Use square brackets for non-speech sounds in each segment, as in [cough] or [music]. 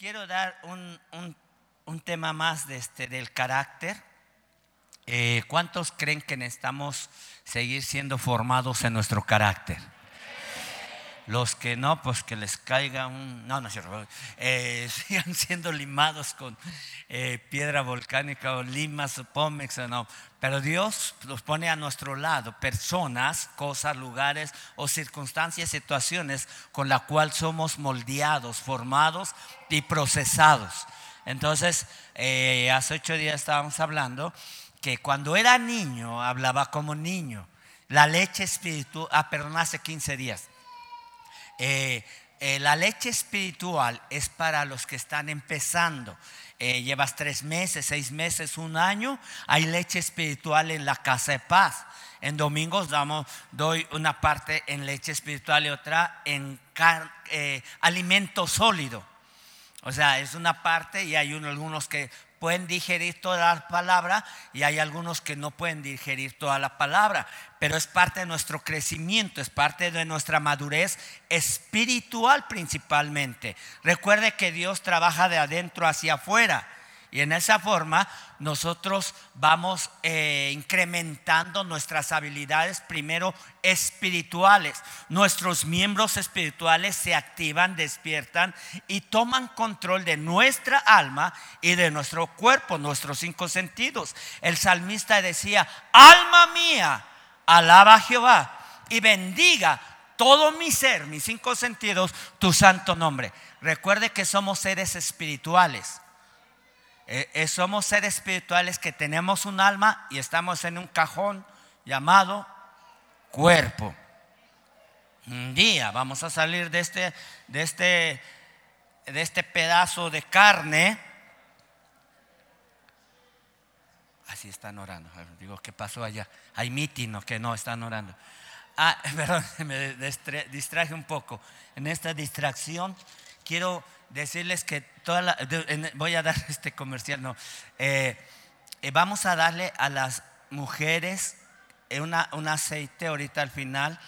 quiero dar un, un, tema más de este, del carácter. Eh, ¿Cuántos creen que necesitamos seguir siendo formados en nuestro carácter? Los que no, pues que les caiga un... No, no es cierto. [laughs] Eh, [laughs] sigan siendo limados con eh, piedra volcánica o limas o pómex no. Pero Dios los pone a nuestro lado, personas, cosas, lugares o circunstancias, situaciones con la cual somos moldeados, formados y procesados. Entonces, eh, hace ocho días estábamos hablando que cuando era niño hablaba como niño. La leche espiritual, ah, perdón, hace 15 días. Eh, eh, la leche espiritual es para los que están empezando. Eh, llevas tres meses, seis meses, un año, hay leche espiritual en la casa de paz. En domingos damos, doy una parte en leche espiritual y otra en alimento sólido. O sea, es una parte y hay algunos que pueden digerir toda la palabra y hay algunos que no pueden digerir toda la palabra, pero es parte de nuestro crecimiento, es parte de nuestra madurez espiritual principalmente. Recuerde que Dios trabaja de adentro hacia afuera. Y en esa forma nosotros vamos eh, incrementando nuestras habilidades primero espirituales. Nuestros miembros espirituales se activan, despiertan y toman control de nuestra alma y de nuestro cuerpo, nuestros cinco sentidos. El salmista decía, alma mía, alaba a Jehová y bendiga todo mi ser, mis cinco sentidos, tu santo nombre. Recuerde que somos seres espirituales. Eh, eh, somos seres espirituales que tenemos un alma y estamos en un cajón llamado cuerpo. Un día vamos a salir de este, de este, de este pedazo de carne. Así están orando. Digo, ¿qué pasó allá? Hay mitin, que no están orando. Ah, [laughs] perdón, me distraje un poco. En esta distracción quiero decirles que toda la, voy a dar [laughs] este comercial, no. Eh, eh, vamos a darle a las mujeres una, un aceite ahorita al final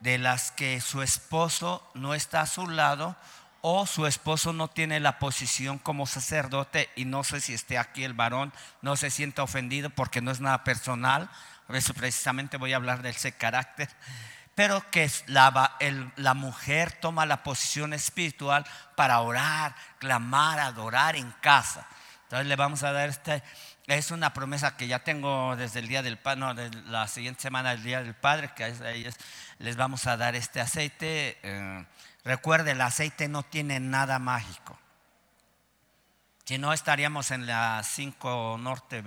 de las que su esposo no está a su lado o su esposo no tiene la posición como sacerdote y no sé si esté aquí el varón, no se sienta ofendido porque no es nada personal, por eso precisamente voy a hablar de ese carácter pero que la, la, mujer toma la posición espiritual para orar, clamar, adorar en casa. Entonces le vamos a dar este, es una promesa que ya tengo desde el día del Padre, no, de la siguiente semana del Día del Padre, que es, les vamos a dar este aceite. Eh, recuerde, el aceite no tiene nada mágico. Si no, estaríamos en la 5 Norte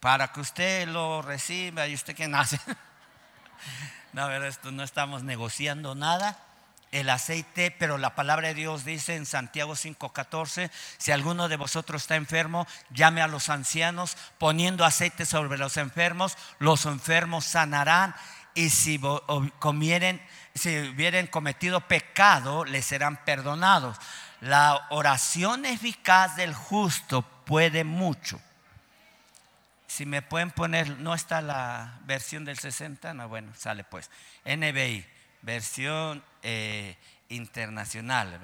para que usted lo reciba y usted que nace. [laughs] No, esto no estamos negociando nada. El aceite, pero la palabra de Dios dice en Santiago 5:14, si alguno de vosotros está enfermo, llame a los ancianos poniendo aceite sobre los enfermos, los enfermos sanarán y si comieren, si hubieren cometido pecado, les serán perdonados. La oración eficaz del justo puede mucho. Si me pueden poner, no está la versión del 60, no, bueno, sale pues. NBI, versión eh, internacional,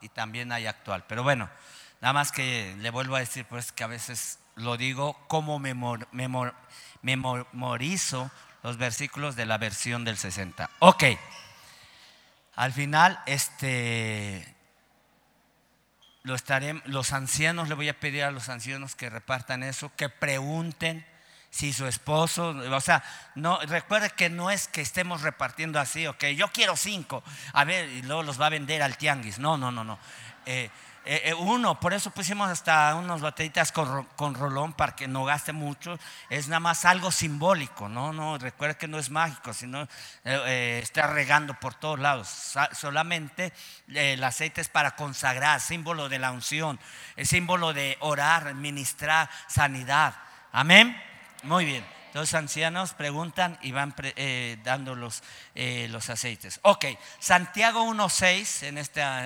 y también hay actual. Pero bueno, nada más que le vuelvo a decir, pues que a veces lo digo como memorizo los versículos de la versión del 60. Ok, al final, este los ancianos, le voy a pedir a los ancianos que repartan eso, que pregunten si su esposo, o sea, no, recuerde que no es que estemos repartiendo así, ok, yo quiero cinco, a ver, y luego los va a vender al tianguis, no, no, no, no. Eh, eh, eh, uno, por eso pusimos hasta unas botellitas con, rolón para que no gaste mucho. Es nada más algo simbólico, ¿no? no Recuerda que no es mágico, sino eh, está regando por todos lados. solamente el aceite es para consagrar, símbolo de la unción, es símbolo de orar, ministrar sanidad. Amén. Muy bien. Los ancianos preguntan y van dando los, los aceites. Ok, Santiago 1.6 en esta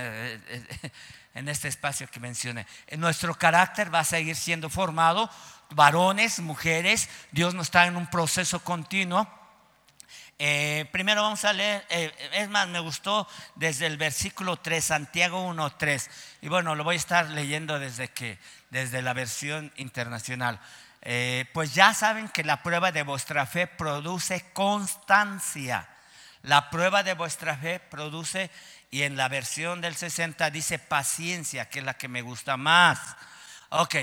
en este espacio que mencioné. Nuestro carácter va a seguir siendo formado, varones, mujeres, Dios nos está en un proceso continuo. Eh, primero vamos a leer, eh, es más, me gustó desde el versículo 3, Santiago 1, 3. Y bueno, lo voy a estar leyendo desde, que, desde la versión internacional. Eh, pues ya saben que la prueba de vuestra fe produce constancia. La prueba de vuestra fe produce, y en la versión del 60 dice paciencia, que es la que me gusta más. Ok,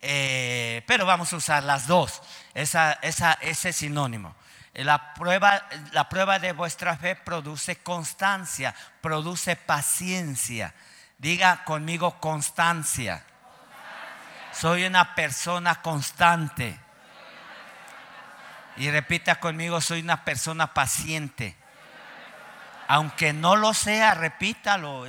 pero vamos a usar las dos, esa, esa, ese sinónimo. La prueba, la prueba de vuestra fe produce constancia, produce paciencia. Diga conmigo constancia. Soy una persona constante. Y repita conmigo, soy una persona paciente. Aunque no lo sea, repítalo.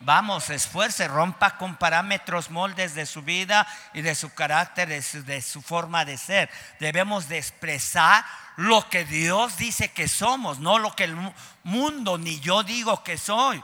Vamos, esfuerce, rompa con parámetros, moldes de su vida y de su carácter, de su, forma de ser. Debemos de expresar lo que Dios dice que somos, no lo que el mundo ni yo digo que soy.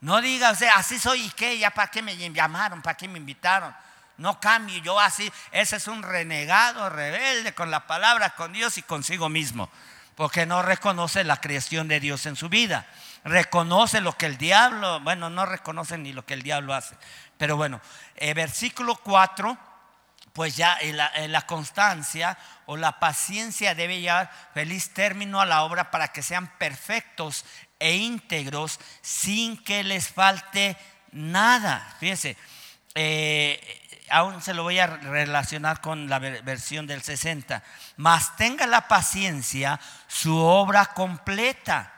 No diga, o así soy y qué, ya para qué me llamaron, para qué me invitaron. No cambie yo así. Ese es un renegado, rebelde con la palabra, con Dios y consigo mismo. Porque no reconoce la creación de Dios en su vida. Reconoce lo que el diablo, bueno, no reconoce ni lo que el diablo hace. Pero bueno, eh, versículo 4 pues ya la, constancia o la paciencia debe llevar feliz término a la obra para que sean perfectos e íntegros sin que les falte nada. Fíjense, eh, aún se lo voy a relacionar con la versión del 60. Mas tenga la paciencia su obra completa.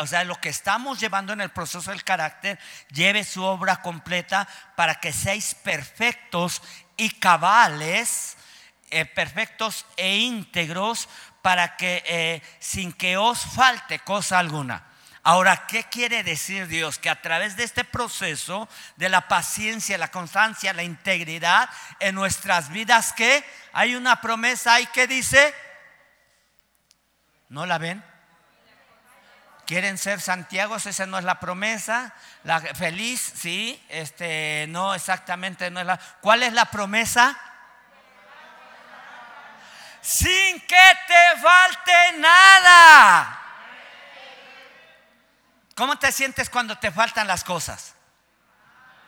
o sea, lo que estamos llevando en el proceso del carácter, lleve su obra completa para que seáis perfectos y cabales, eh, perfectos e íntegros, para que eh, sin que os falte cosa alguna. Ahora, ¿qué quiere decir Dios? Que a través de este proceso de la paciencia, la constancia, la integridad en nuestras vidas, que hay una promesa ahí que dice, ¿no la ven? ¿Quieren ser Santiago? Esa no es la promesa. La feliz, sí, este, no exactamente no es la. ¿Cuál es la promesa? Sin que te falte nada. ¿Cómo te sientes cuando te faltan las cosas?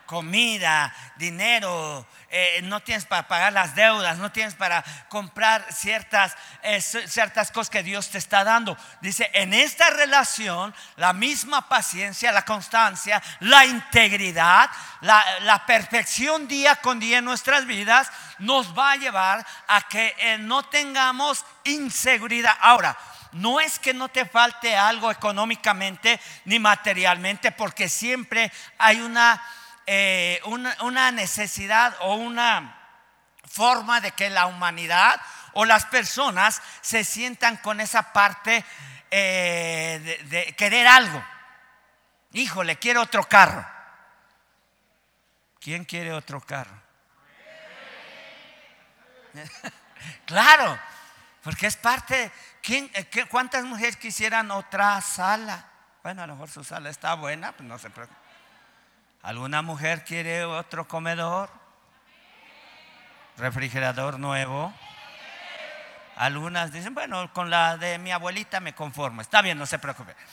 Comida, dinero, eh, no tienes para pagar las deudas, no tienes para comprar ciertas, eh, ciertas cosas que Dios te está dando. Dice, en esta relación, la misma paciencia, la constancia, la integridad, la, perfección día con día en nuestras vidas nos va a llevar a que eh, no tengamos inseguridad. Ahora, no es que no te falte algo económicamente ni materialmente, porque siempre hay una eh, una, necesidad o una forma de que la humanidad o las personas se sientan con esa parte eh, de, querer algo. Híjole, quiero otro carro. ¿Quién quiere otro carro? [laughs] claro, porque es parte. ¿Quién, eh, ¿Cuántas mujeres quisieran otra sala? Bueno, a lo mejor su sala está buena, pues no se preocupe. ¿Alguna mujer quiere otro comedor? ¿Refrigerador nuevo? Algunas dicen, bueno, con la de mi abuelita me conformo. Está bien, no se preocupe. [laughs]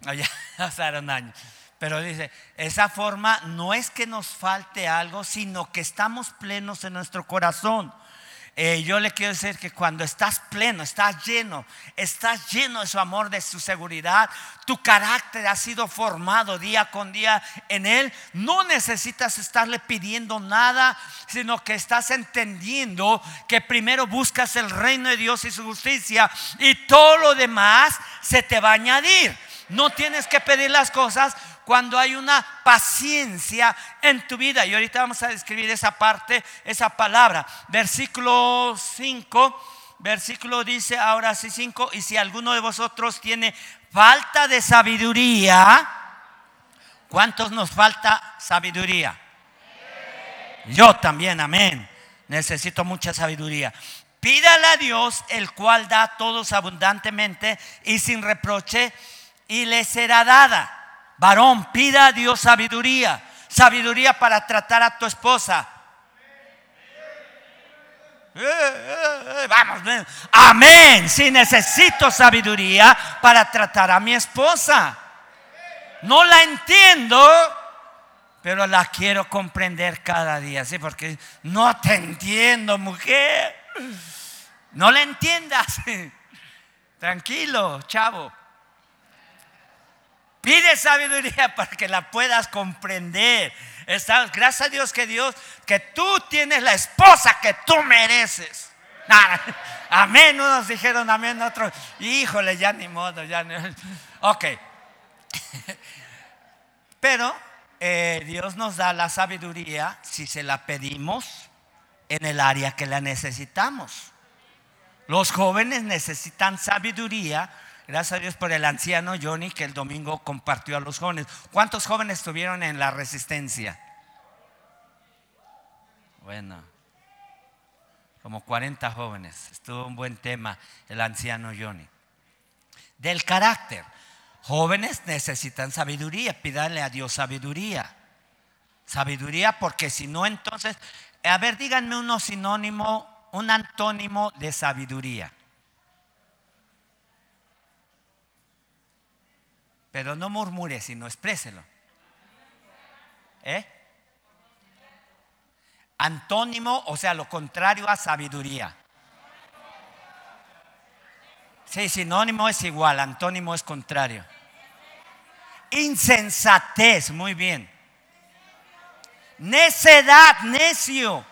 Ya pasaron años. Pero dice, esa forma no es que nos falte algo, sino que estamos plenos en nuestro corazón. Eh, yo le quiero decir que cuando estás pleno, estás lleno, estás lleno de su amor, de su seguridad, tu carácter ha sido formado día con día en Él, no necesitas estarle pidiendo nada, sino que estás entendiendo que primero buscas el reino de Dios y su justicia y todo lo demás se te va a añadir. No tienes que pedir las cosas cuando hay una paciencia en tu vida. Y ahorita vamos a describir esa parte, esa palabra. Versículo 5, versículo dice, ahora sí 5, y si alguno de vosotros tiene falta de sabiduría, ¿cuántos nos falta sabiduría? Yo también, amén. Necesito mucha sabiduría. Pídale a Dios, el cual da a todos abundantemente y sin reproche, y le será dada. Varón, pida a Dios sabiduría, sabiduría para tratar a tu esposa. vamos, amén. Si necesito sabiduría para tratar a mi esposa. No la entiendo, pero la quiero comprender cada día, ¿sí? Porque no te entiendo, mujer. No la entiendas. [laughs] Tranquilo, chavo. Pide sabiduría [laughs] para que la puedas comprender. gracias a Dios que Dios, que tú tienes la esposa que tú mereces. [laughs] amén. Unos dijeron amén, otros, híjole, ya ni modo, ya ni. [laughs] Ok. Pero eh, Dios nos da la sabiduría si se la pedimos en el área que la necesitamos. Los jóvenes necesitan sabiduría. Gracias a Dios por el anciano Johnny que el domingo compartió a los jóvenes. ¿Cuántos jóvenes estuvieron en la resistencia? Bueno, como 40 jóvenes. Estuvo un buen tema el anciano Johnny. Del carácter. Jóvenes necesitan sabiduría, pídanle a Dios sabiduría. Sabiduría porque si no entonces, a ver, díganme uno sinónimo, un antónimo de sabiduría. Pero no murmure, sino expréselo. ¿Eh? Antónimo, o sea, lo contrario a sabiduría. Sí, sinónimo es igual, antónimo es contrario. Insensatez, muy bien. Necedad, necio.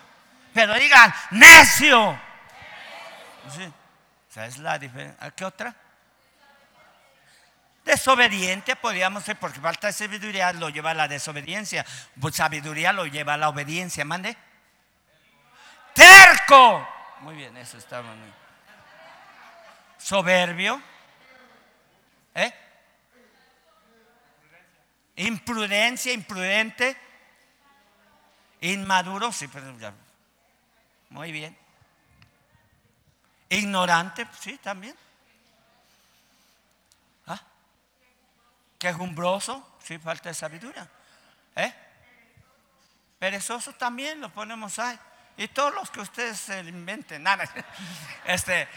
Pero digan, necio. Sí. ¿Sabes la diferencia? ¿Qué otra? Desobediente, podríamos ser, porque falta de sabiduría lo lleva a la desobediencia. Pues sabiduría lo lleva a la obediencia. Mande. Terco. Muy bien, eso está muy bien. Soberbio. ¿Eh? Imprudencia, imprudente. Inmaduro, sí, pero ya. Muy bien. Ignorante, sí, también. Quejumbroso, sí, falta de sabiduría. ¿Eh? Perezoso también lo ponemos ahí. Y todos los que ustedes se inventen. Nada. [laughs] Este,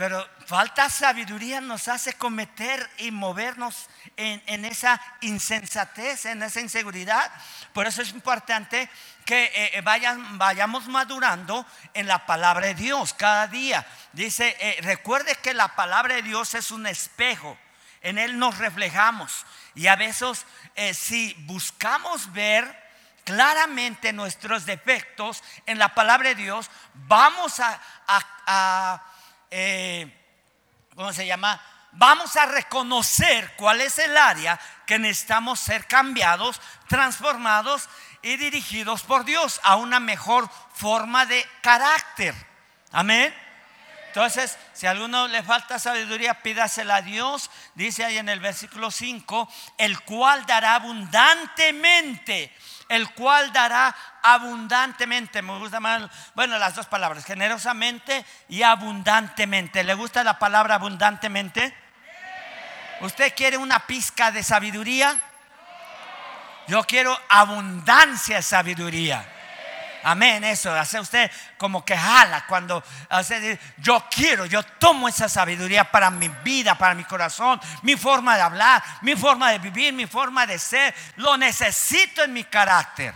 pero falta sabiduría nos hace cometer y movernos en, esa insensatez, en esa inseguridad. Por eso es importante que eh, eh, vayan, vayamos madurando en la palabra de Dios cada día. Dice, eh, recuerde que la palabra de Dios es un espejo. En él nos reflejamos. Y a veces si buscamos ver claramente nuestros defectos en la palabra de Dios, vamos a eh, ¿cómo se llama? Vamos a reconocer cuál es el área que necesitamos ser cambiados, transformados y dirigidos por Dios a una mejor forma de carácter. Amén. Entonces, si a alguno le falta sabiduría, pídasela a Dios. Dice ahí en el versículo 5, el cual dará abundantemente el cual dará abundantemente. Me gusta más, bueno, las dos palabras, generosamente y abundantemente. ¿Le gusta la palabra abundantemente? ¿Usted quiere una pizca de sabiduría? Yo quiero abundancia de sabiduría. Amén, eso, hace usted como que jala cuando hace, yo quiero, yo tomo esa sabiduría para mi vida, para mi corazón, mi forma de hablar, mi forma de vivir, mi forma de ser, lo necesito en mi carácter.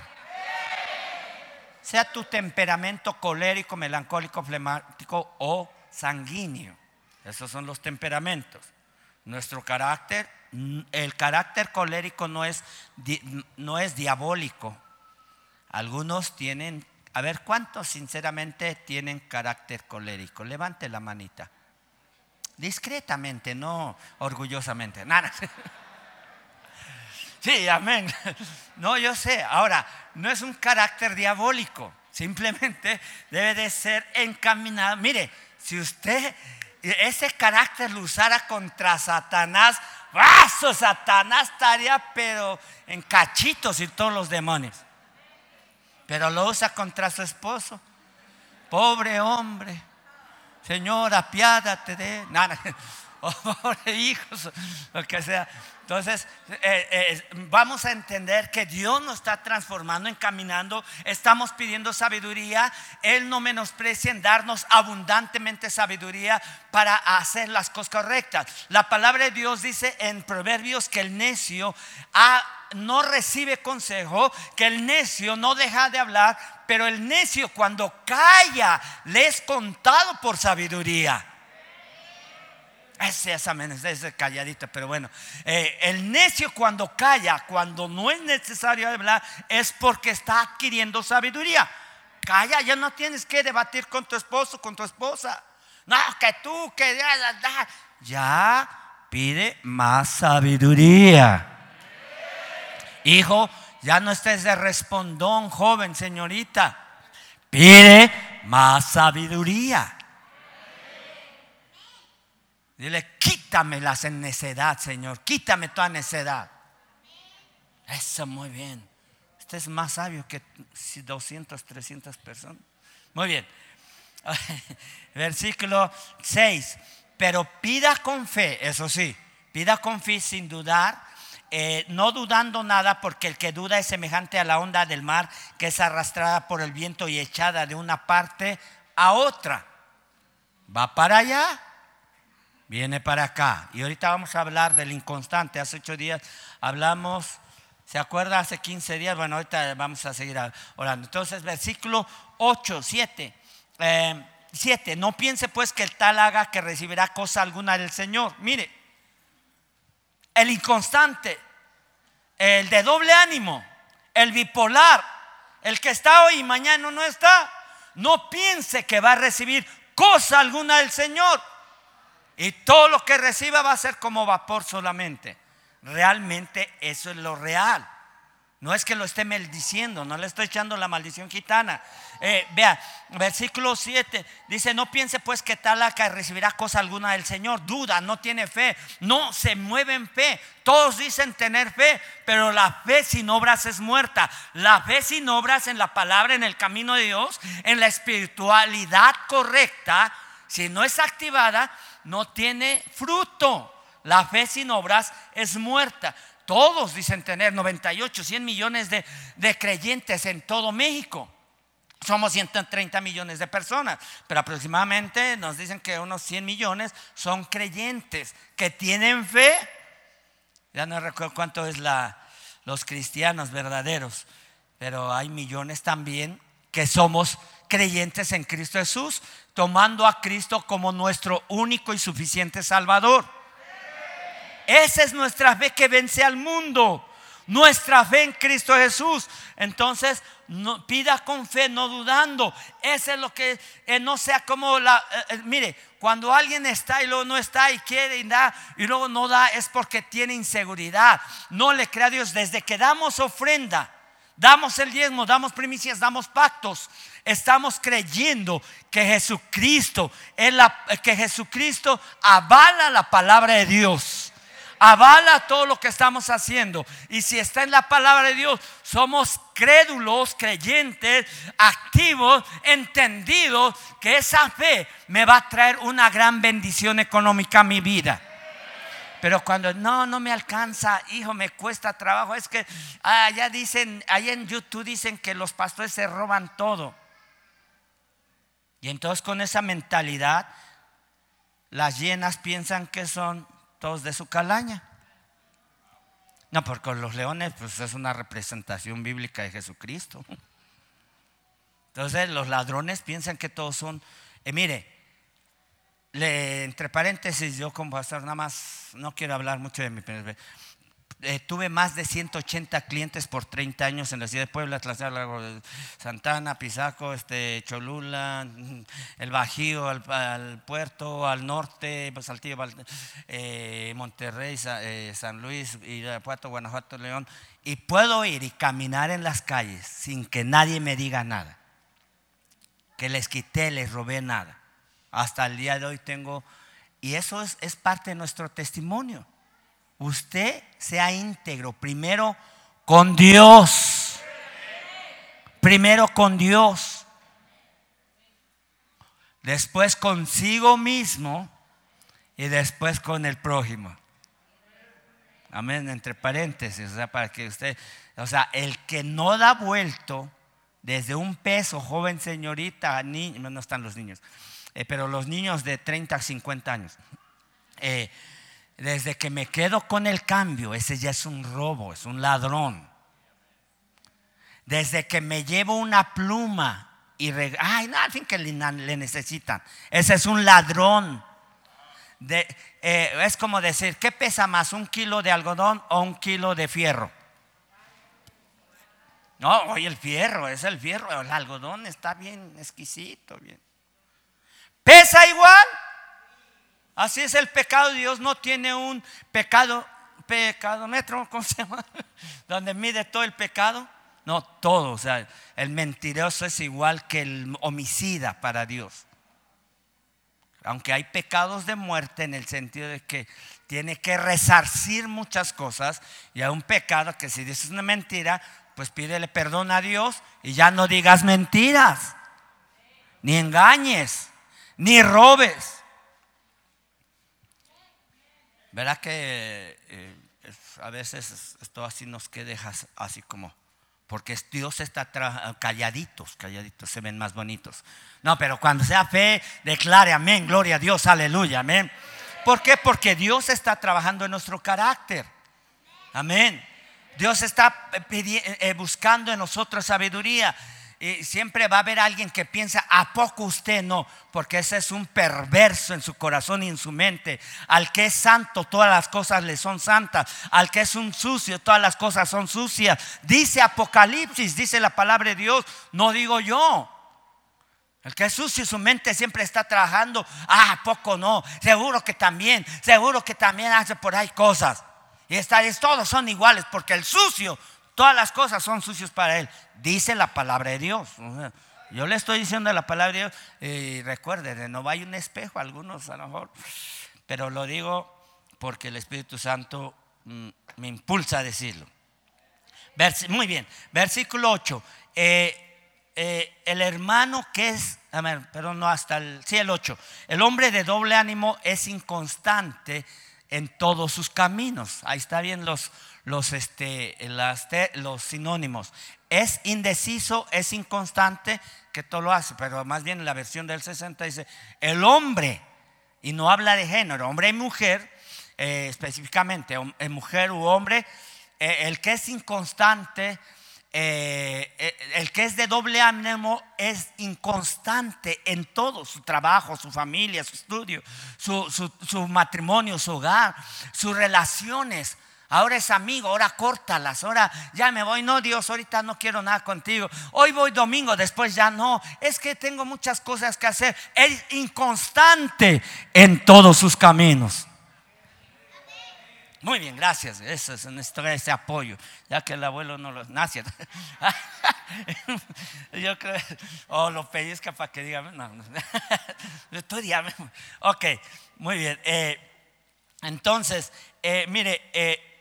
Sea tu temperamento colérico, melancólico, flemático o sanguíneo. Esos son los temperamentos. Nuestro carácter, el carácter colérico no es, no es diabólico, algunos tienen, a ver, ¿cuántos sinceramente tienen carácter colérico? Levante la manita. Discretamente, no orgullosamente. Nada. [laughs] Sí, amén. No, yo sé. Ahora, no es un carácter diabólico. Simplemente debe de ser encaminado. Mire, si usted ese carácter lo usara contra Satanás, ¡vaso! Satanás estaría pero en cachitos y todos los demonios pero lo usa contra su esposo. Pobre hombre, Señor, apiádate de nada, [laughs] pobre hijos, lo que sea. Entonces, eh, eh, vamos a entender que Dios nos está transformando, encaminando, estamos pidiendo sabiduría. Él no menosprecia en darnos abundantemente sabiduría para hacer las cosas correctas. La palabra de Dios dice en Proverbios que el necio no recibe consejo, que el necio no deja de hablar, pero el necio cuando calla le es contado por sabiduría. Ese es ese calladito, pero bueno. Eh, el necio cuando calla, cuando no es necesario hablar, es porque está adquiriendo sabiduría. Calla, ya no tienes que debatir con tu esposo, con tu esposa. No, que tú, que ya, ya pide más sabiduría. Hijo, ya no estés de respondón, joven, señorita. Pide más sabiduría. Dile, quítame la necedad, Señor. Quítame toda necedad. Eso, muy bien. Este es más sabio que 200, 300 personas. Muy bien. [laughs] Versículo 6. Pero pida con fe, eso sí, pida con fe sin dudar, eh, no dudando nada, porque el que duda es semejante a la onda del mar que es arrastrada por el viento y echada de una parte a otra. Va para allá viene para acá. Y ahorita vamos a hablar del inconstante. Hace ocho días hablamos, ¿se acuerda? Hace 15 días. Bueno, ahorita vamos a seguir orando. Entonces, versículo 8, 7. 7. No piense pues que el tal haga que recibirá cosa alguna del Señor. Mire, el inconstante, el de doble ánimo, el bipolar, el que está hoy y mañana no está, no piense que va a recibir cosa alguna del Señor. Y todo lo que reciba va a ser como vapor solamente. Realmente eso es lo real. No es que lo esté maldiciendo, no le estoy echando la maldición gitana. Eh, vea, versículo 7 dice, no piense pues que tal que recibirá cosa alguna del Señor. Duda, no tiene fe, no se mueve en fe. Todos dicen tener fe, pero la fe sin obras es muerta. La fe sin obras en la palabra, en el camino de Dios, en la espiritualidad correcta, si no es activada, no tiene fruto. La fe sin obras es muerta. Todos dicen tener 98, 100 millones de, creyentes en todo México. Somos 130 millones de personas, pero aproximadamente nos dicen que unos 100 millones son creyentes que tienen fe. Ya no recuerdo cuánto es la, los cristianos verdaderos, pero hay millones también que somos creyentes en Cristo Jesús, tomando a Cristo como nuestro único y suficiente Salvador. Esa es nuestra fe que vence al mundo. Nuestra fe en Cristo Jesús. Entonces, pida con fe, no dudando. Eso es lo que eh, no sea como la. Eh, eh, mire, cuando alguien está y luego no está y quiere y da y luego no da, es porque tiene inseguridad. No le crea a Dios. Desde que damos ofrenda, damos el diezmo, damos primicias, damos pactos estamos creyendo que Jesucristo es la, que Jesucristo avala la palabra de Dios. Avala todo lo que estamos haciendo. Y si está en la palabra de Dios, somos crédulos, creyentes, activos, entendidos que esa fe me va a traer una gran bendición económica a mi vida. Pero cuando no, no me alcanza, hijo, me cuesta trabajo. Es que allá ah, dicen, ahí en YouTube dicen que los pastores se roban todo. Y entonces con esa mentalidad, las llenas piensan que son todos de su calaña. No, porque los leones pues es una representación bíblica de Jesucristo. Entonces los ladrones piensan que todos son... Eh, mire, le, entre paréntesis, yo como pastor nada más, no quiero hablar mucho de mi tuve más de 180 clientes por 30 años en la ciudad de Puebla, Santana, Pisaco, este, Cholula, [laughs] el Bajío, al, puerto, al norte, pues, Saltillo, eh, Monterrey, eh, San Luis, Irapuato, Guanajuato, León. Y puedo ir y caminar en las calles sin que nadie me diga nada. Que les quité, les robé nada. Hasta el día de hoy tengo... Y eso es, es parte de nuestro testimonio usted sea íntegro, primero con Dios. Primero con Dios. Después consigo mismo y después con el prójimo. Amén, entre paréntesis, o sea, para que usted, o sea, el que no da vuelto desde un peso, joven señorita, niño, no están los niños, eh, pero los niños de 30 a 50 años, eh, desde que me quedo con el cambio, ese ya es un robo, es un ladrón. Desde que me llevo una pluma y ay, no, al fin que le, necesitan, ese es un ladrón. Eh, es como decir, ¿qué pesa más, un kilo de algodón o un kilo de fierro? No, hoy el fierro, es el fierro, el algodón está bien exquisito, bien. ¿Pesa igual? Así es el pecado. Dios no tiene un pecado, pecado metro, [laughs] ¿cómo se llama? Donde mide todo el pecado. No, todo. O sea, el mentiroso es igual que el homicida para Dios. Aunque hay pecados de muerte en el sentido de que tiene que resarcir muchas cosas y hay un pecado que si dices una mentira, pues pídele perdón a Dios y ya no digas mentiras, ni engañes, ni robes. Verá que eh, a veces esto así nos queda así como, porque Dios está calladitos, calladitos, se ven más bonitos. No, pero cuando sea fe, declare amén, gloria a Dios, aleluya, amén. ¿Por qué? Porque Dios está trabajando en nuestro carácter. Amén. Dios está eh, buscando en nosotros sabiduría. Y siempre va a haber alguien que piensa, ¿a poco usted no? Porque ese es un perverso en su corazón y en su mente. Al que es santo, todas las cosas le son santas. Al que es un sucio, todas las cosas son sucias. Dice Apocalipsis, dice la palabra de Dios, no digo yo. El que es sucio, su mente siempre está trabajando. Ah, ¿a poco no? Seguro que también, seguro que también hace por ahí cosas. Y esta es, todos son iguales, porque el sucio Todas las cosas son sucios para él. Dice la palabra de Dios. Yo le estoy diciendo la palabra de Dios. Y recuerde, no hay un espejo, algunos a lo mejor. Pero lo digo porque el Espíritu Santo mm, me impulsa a decirlo. muy bien, versículo 8. Eh, eh, el hermano que es, a ver, perdón, no hasta el, sí, el 8. El hombre de doble ánimo es inconstante en todos sus caminos. Ahí está bien los, los, este, los sinónimos. Es indeciso, es inconstante, que todo lo hace, pero más bien en la versión del 60 dice, el hombre, y no habla de género, hombre y mujer, eh, específicamente, mujer u hombre, eh, el que es inconstante, eh, el que es de doble ánimo es inconstante en todo, su trabajo, su familia, su estudio, su, su matrimonio, su hogar, sus relaciones Ahora es amigo, ahora córtalas, ahora ya me voy. No, Dios, ahorita no quiero nada contigo. Hoy voy domingo, después ya no. Es que tengo muchas cosas que hacer. Es inconstante en todos sus caminos. Muy bien, gracias. Eso es nuestro ese apoyo, ya que el abuelo no lo nace. [laughs] Yo creo, o lo pellizca para que diga, no, no. [laughs] Ok, muy bien. Eh, entonces, eh, mire, eh,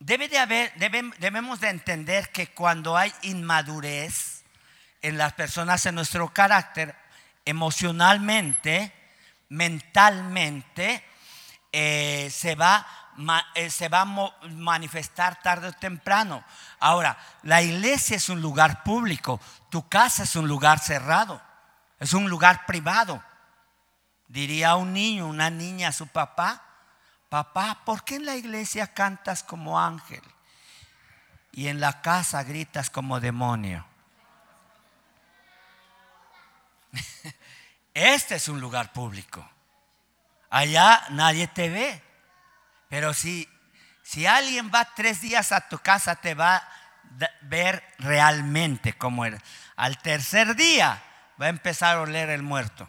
Debe de haber, debemos de entender que cuando hay inmadurez en las personas, en nuestro carácter, emocionalmente, mentalmente, eh, se va, eh, se va a manifestar tarde o temprano. Ahora, la iglesia es un lugar público, tu casa es un lugar cerrado, es un lugar privado. Diría un niño, una niña a su papá, papá, ¿por qué en la iglesia cantas como ángel y en la casa gritas como demonio? [laughs] Este es un lugar público. Allá nadie te ve. Pero si, si alguien va tres días a tu casa, te va a ver realmente cómo eres. Al tercer día va a empezar a oler el muerto.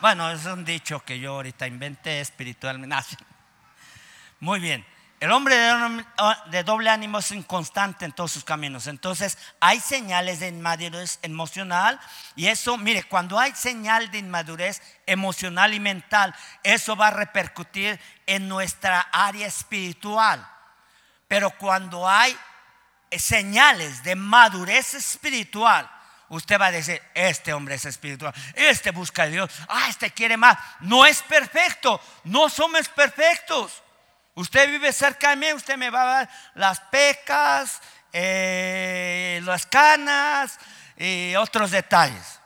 Bueno, es un dicho que yo ahorita inventé espiritualmente. [laughs] Muy bien. El hombre de doble ánimo es inconstante en todos sus caminos. Entonces, hay señales de inmadurez emocional. Y eso, mire, cuando hay señal de inmadurez emocional y mental, eso va a repercutir en nuestra área espiritual. Pero cuando hay señales de madurez espiritual, usted va a decir, este hombre es espiritual, este busca a Dios, ah, este quiere más. No es perfecto, no somos perfectos. Usted vive cerca de mí, usted me va a dar las pecas, eh, las canas y otros detalles.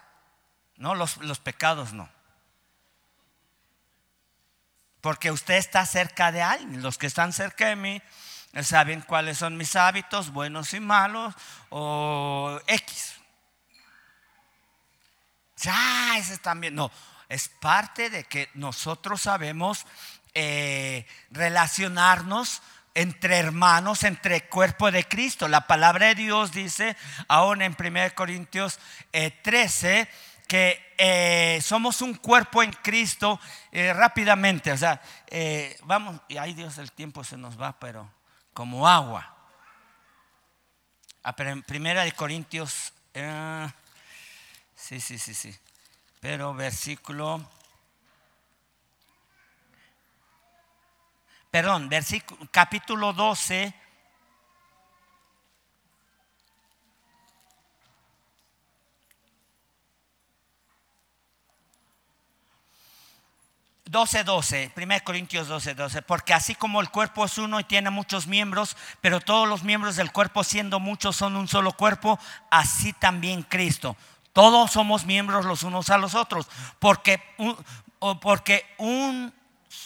No, los, los pecados no. Porque usted está cerca de alguien. Los que están cerca de mí saben cuáles son mis hábitos, buenos y malos, o X. Ya, ese también. No, es parte de que nosotros sabemos eh, relacionarnos entre hermanos, entre cuerpo de Cristo. La palabra de Dios dice, aún en 1 Corintios 13, eh, que eh, somos un cuerpo en Cristo rápidamente. O sea, vamos, y ay Dios, el tiempo se nos va, pero como agua. A primera de Corintios, sí, sí, sí, sí, pero versículo perdón, versículo, capítulo 12. Doce, doce, 1 Corintios 12, 12, porque así como el cuerpo es uno y tiene muchos miembros, pero todos los miembros del cuerpo siendo muchos son un solo cuerpo, así también Cristo. Todos somos miembros los unos a los otros, porque, porque un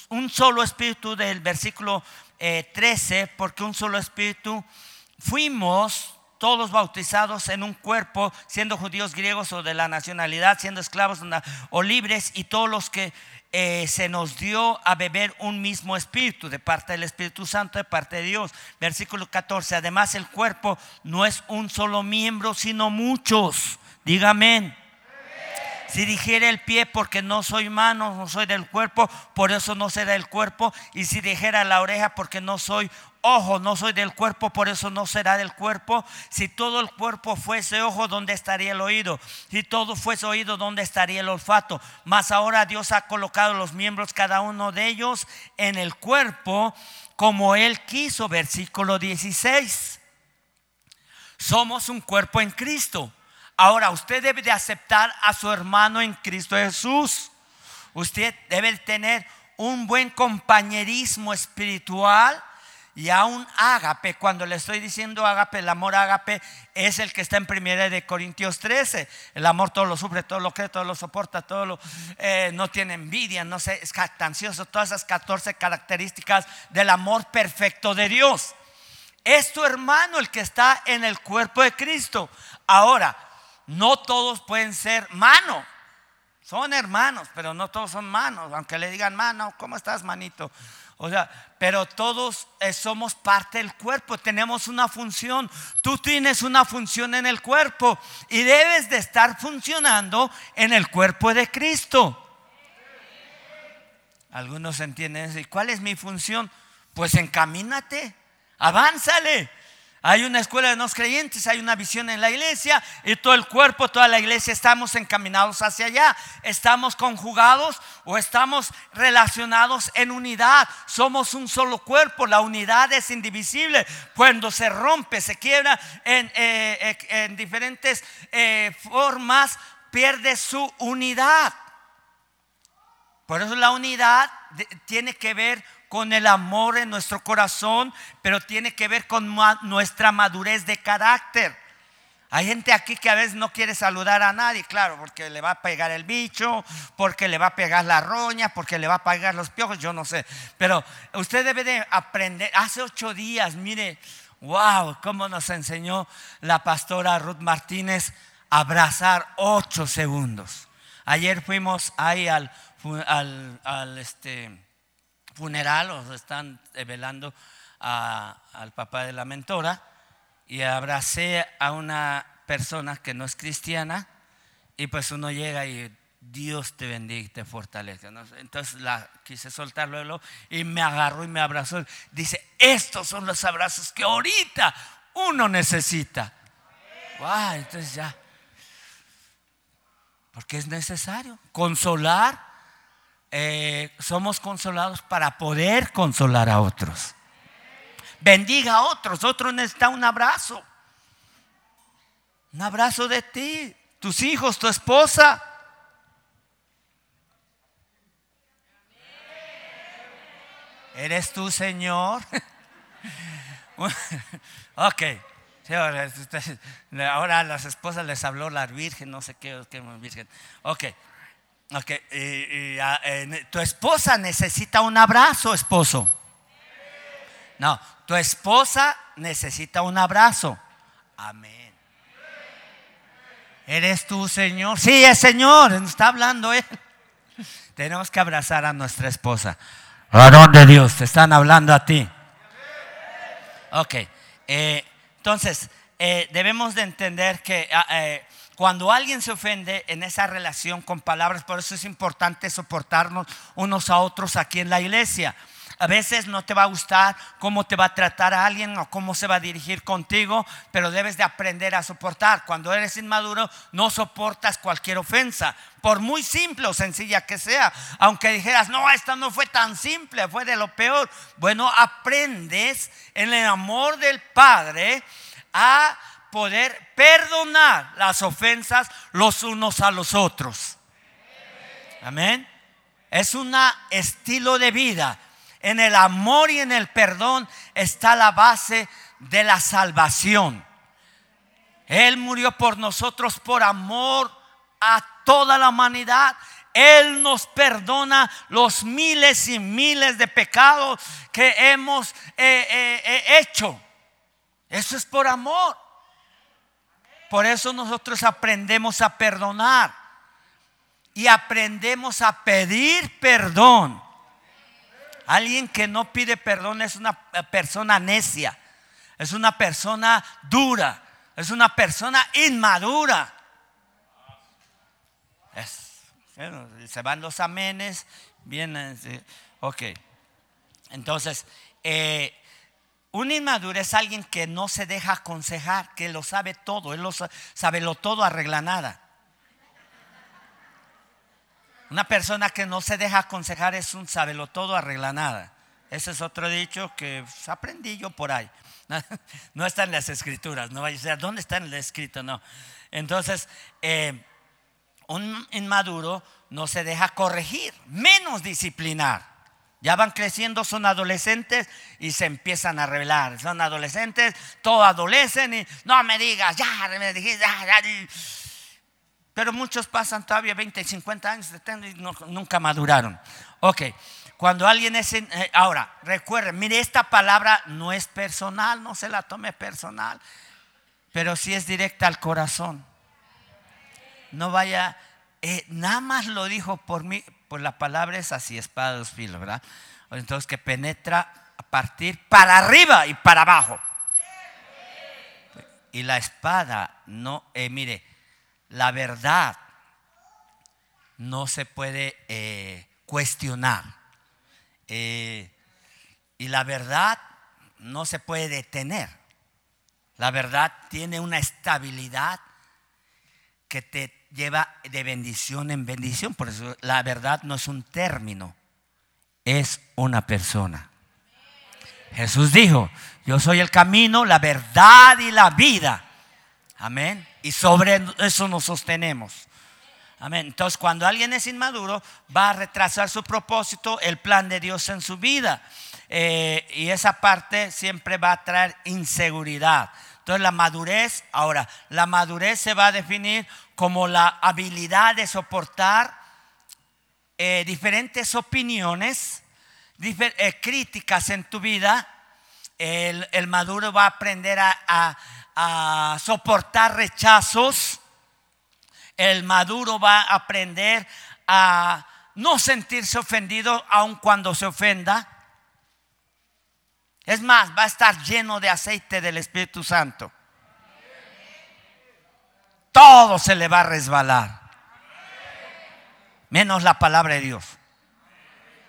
un solo espíritu del versículo 13, eh, porque un solo espíritu fuimos todos bautizados en un cuerpo, siendo judíos, griegos o de la nacionalidad, siendo esclavos o libres, y todos los que eh, se nos dio a beber un mismo espíritu, de parte del Espíritu Santo, de parte de Dios. Versículo 14, además el cuerpo no es un solo miembro, sino muchos. Dígame. Si dijera el pie porque no soy mano, no soy del cuerpo, por eso no será el cuerpo. Y si dijera la oreja porque no soy ojo, no soy del cuerpo, por eso no será del cuerpo. Si todo el cuerpo fuese ojo, ¿dónde estaría el oído? Si todo fuese oído, ¿dónde estaría el olfato? Mas ahora Dios ha colocado los miembros, cada uno de ellos, en el cuerpo, como Él quiso. Versículo 16. Somos un cuerpo en Cristo. Ahora, usted debe de aceptar a su hermano en Cristo Jesús. Usted debe tener un buen compañerismo espiritual y un ágape. Cuando le estoy diciendo ágape, el amor ágape es el que está en primera de Corintios 13. El amor todo lo sufre, todo lo cree, todo lo soporta, todo lo eh, no tiene envidia, no sé, es jactancioso, todas esas 14 características del amor perfecto de Dios. Es tu hermano el que está en el cuerpo de Cristo. Ahora, no todos pueden ser mano. Son hermanos, pero no todos son manos. Aunque le digan mano, ¿cómo estás, manito? O sea, pero todos eh, somos parte del cuerpo, tenemos una función. Tú tienes una función en el cuerpo y debes de estar funcionando en el cuerpo de Cristo. Algunos entienden eso. ¿Y cuál es mi función? Pues encamínate, avánzale. Hay una escuela de no creyentes, hay una visión en la iglesia y todo el cuerpo, toda la iglesia estamos encaminados hacia allá. Estamos conjugados o estamos relacionados en unidad. Somos un solo cuerpo, la unidad es indivisible. Cuando se rompe, se quiebra en, eh, eh, diferentes eh, formas, pierde su unidad. Por eso la unidad tiene que ver con el amor en nuestro corazón, pero tiene que ver con nuestra madurez de carácter. Hay gente aquí que a veces no quiere saludar a nadie, claro, porque le va a pegar el bicho, porque le va a pegar la roña, porque le va a pegar los piojos, yo no sé. Pero usted debe de aprender. Hace ocho días, mire, wow, cómo nos enseñó la pastora Ruth Martínez a abrazar ocho segundos. Ayer fuimos ahí al, al, al este, funeral o están velando al papá de la mentora y abracé a una persona que no es cristiana y pues uno llega y Dios te bendiga y te fortalezca. Entonces la quise soltarlo y me agarró y me abrazó. Dice, estos son los abrazos que ahorita uno necesita. Wow, entonces ya. Porque es necesario consolar eh, somos consolados para poder consolar a otros. Bendiga a otros, otro necesita un abrazo. Un abrazo de ti, tus hijos, tu esposa. ¿Eres tú, Señor? [laughs] ok. Ahora a las esposas les habló la virgen, no sé qué, qué virgen. Ok. Ok. tu esposa necesita un abrazo, esposo. No, tu esposa necesita un abrazo. Amén. ¿Eres tú, Señor? Sí, es Señor, está hablando Él. Tenemos que abrazar a nuestra esposa. Varón de Dios, te están hablando a ti. Ok, eh, entonces eh, debemos de entender que ah, eh, cuando alguien se ofende en esa relación con palabras, por eso es importante soportarnos unos a otros aquí en la iglesia. A veces no te va a gustar cómo te va a tratar a alguien o cómo se va a dirigir contigo, pero debes de aprender a soportar. Cuando eres inmaduro, no soportas cualquier ofensa, por muy simple o sencilla que sea. Aunque dijeras, no, esta no fue tan simple, fue de lo peor. Bueno, aprendes en el amor del Padre a poder perdonar las ofensas los unos a los otros. Amén. Es un estilo de vida en el amor y en el perdón está la base de la salvación. Él murió por nosotros por amor a toda la humanidad. Él nos perdona los miles y miles de pecados que hemos eh, eh, eh, hecho. Eso es por amor. Por eso nosotros aprendemos a perdonar y aprendemos a pedir perdón. Alguien que no pide perdón es una persona necia, es una persona dura, es una persona inmadura. se van los amenes, vienen, ok. Entonces, eh, un inmaduro es alguien que no se deja aconsejar, que lo sabe todo, él lo sabe lo todo, arregla nada. Una persona que no se deja aconsejar es un sabelo todo, arregla nada. Ese es otro dicho que aprendí yo por ahí. [laughs] No está en las escrituras, no vaya a decir, ¿dónde está en el escrito? No. Entonces, eh, un inmaduro no se deja corregir, menos disciplinar. Ya van creciendo, son adolescentes y se empiezan a revelar. Son adolescentes, todos adolecen y no me digas, ya me dijiste, ya, ya. Pero muchos pasan todavía 20 y 50 años y nunca maduraron. Ok, cuando alguien es... Eh, ahora, recuerden, mire, esta palabra no es personal, no se la tome personal, pero sí es directa al corazón. No vaya, eh, nada más lo dijo por mí, pues la palabra es así, espada de dos filos, ¿verdad? Entonces que penetra a partir para arriba y para abajo. Y la espada, no, eh, mire, la verdad no se puede eh, cuestionar. Y la verdad no se puede detener. La verdad tiene una estabilidad que te lleva de bendición en bendición. Por eso la verdad no es un término, es una persona. Jesús dijo, yo soy el camino, la verdad y la vida. Amén. Y sobre eso nos sostenemos. Amén. Entonces, cuando alguien es inmaduro, va a retrasar su propósito, el plan de Dios en su vida. Eh, y esa parte siempre va a traer inseguridad. Entonces, la madurez, ahora, la madurez se va a definir como la habilidad de soportar eh, diferentes opiniones, eh, críticas en tu vida. El, maduro va a aprender a soportar rechazos. El maduro va a aprender a no sentirse ofendido aun cuando se ofenda. Es más, va a estar lleno de aceite del Espíritu Santo. Todo se le va a resbalar. Menos la palabra de Dios.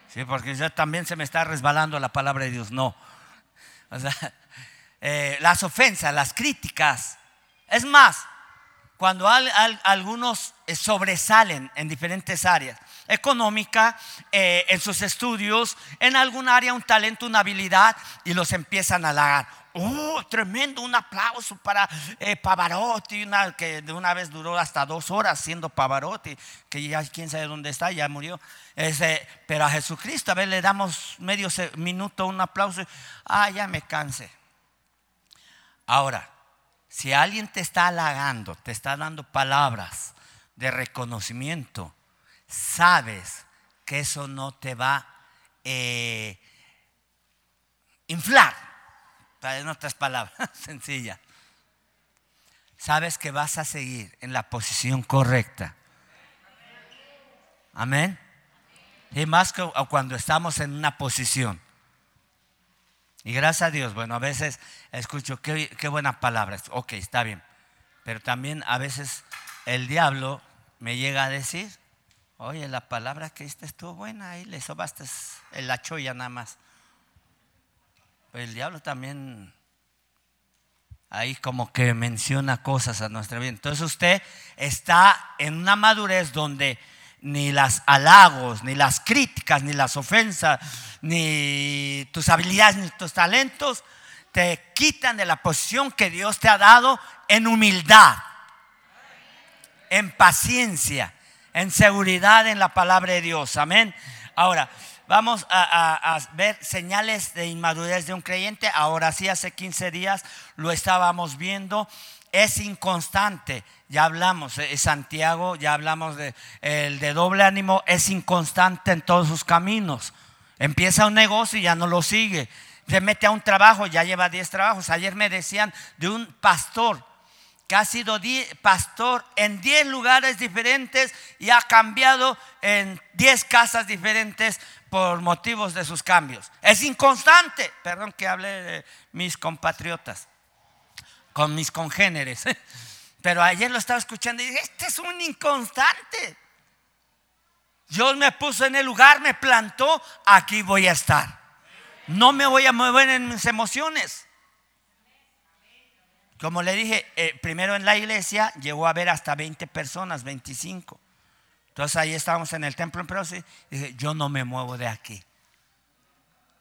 Sí, porque ya también se me está resbalando la palabra de Dios. No. O sea, eh, las ofensas, las críticas. Es más, cuando algunos eh, sobresalen en diferentes áreas, económica, eh, en sus estudios, en algún área, un talento, una habilidad, y los empiezan a halagar. Oh, tremendo, un aplauso para eh, Pavarotti, una, que de una vez duró hasta dos horas siendo Pavarotti, que ya quién sabe dónde está, ya murió. Pero a Jesucristo, a ver, le damos medio minuto un aplauso. Ah, ya me cansé. Ahora, si alguien te está halagando, te está dando palabras de reconocimiento, sabes que eso no te va a eh, inflar, en otras palabras, [laughs] sencilla. Sabes que vas a seguir en la posición correcta. Amén. Y más que cuando estamos en una posición. Y gracias a Dios, bueno, a veces escucho, qué, qué buena palabra. Ok, está bien. Pero también a veces el diablo me llega a decir, oye, la palabra que diste estuvo buena, ahí le sobaste la choya nada más. El diablo también ahí como que menciona cosas a nuestra vida. Entonces usted está en una madurez donde ni las halagos, ni las críticas, ni las ofensas, ni tus habilidades, ni tus talentos te quitan de la posición que Dios te ha dado en humildad, en paciencia, en seguridad en la palabra de Dios. Amén. Ahora, vamos a, ver señales de inmadurez de un creyente. Ahora sí, hace 15 días lo estábamos viendo. Es inconstante. Ya hablamos, eh, Santiago, ya hablamos de el de doble ánimo, es inconstante en todos sus caminos. Empieza un negocio y ya no lo sigue. Se mete a un trabajo, ya lleva 10 trabajos. Ayer me decían de un pastor que ha sido pastor en 10 lugares diferentes y ha cambiado en 10 casas diferentes por motivos de sus cambios. Es inconstante, perdón que hable de mis compatriotas, con mis congéneres. [laughs] Pero ayer lo estaba escuchando y dije, este es un inconstante. Dios me puso en el lugar, me plantó, aquí voy a estar. No me voy a mover en mis emociones. Como le dije, eh, primero en la iglesia llegó a haber hasta 20 personas, 25. Entonces ahí estábamos en el templo en Proce y dije, yo no me muevo de aquí.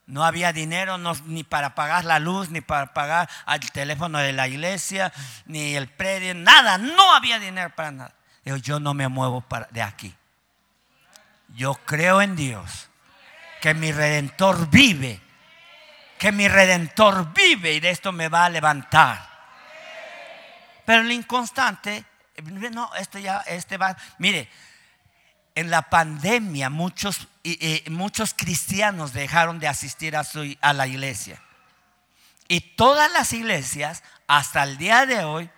No había dinero ni para pagar la luz, ni para pagar el teléfono de la iglesia, ni el predio, nada. No había dinero para nada. Digo, yo no me muevo de aquí. Yo creo en Dios, que mi redentor vive, que mi redentor vive y de esto me va a levantar. Pero el inconstante, no, este ya, este va, mire, en la pandemia muchos, muchos cristianos dejaron de asistir a, su, a la iglesia. Y todas las iglesias, hasta el día de hoy,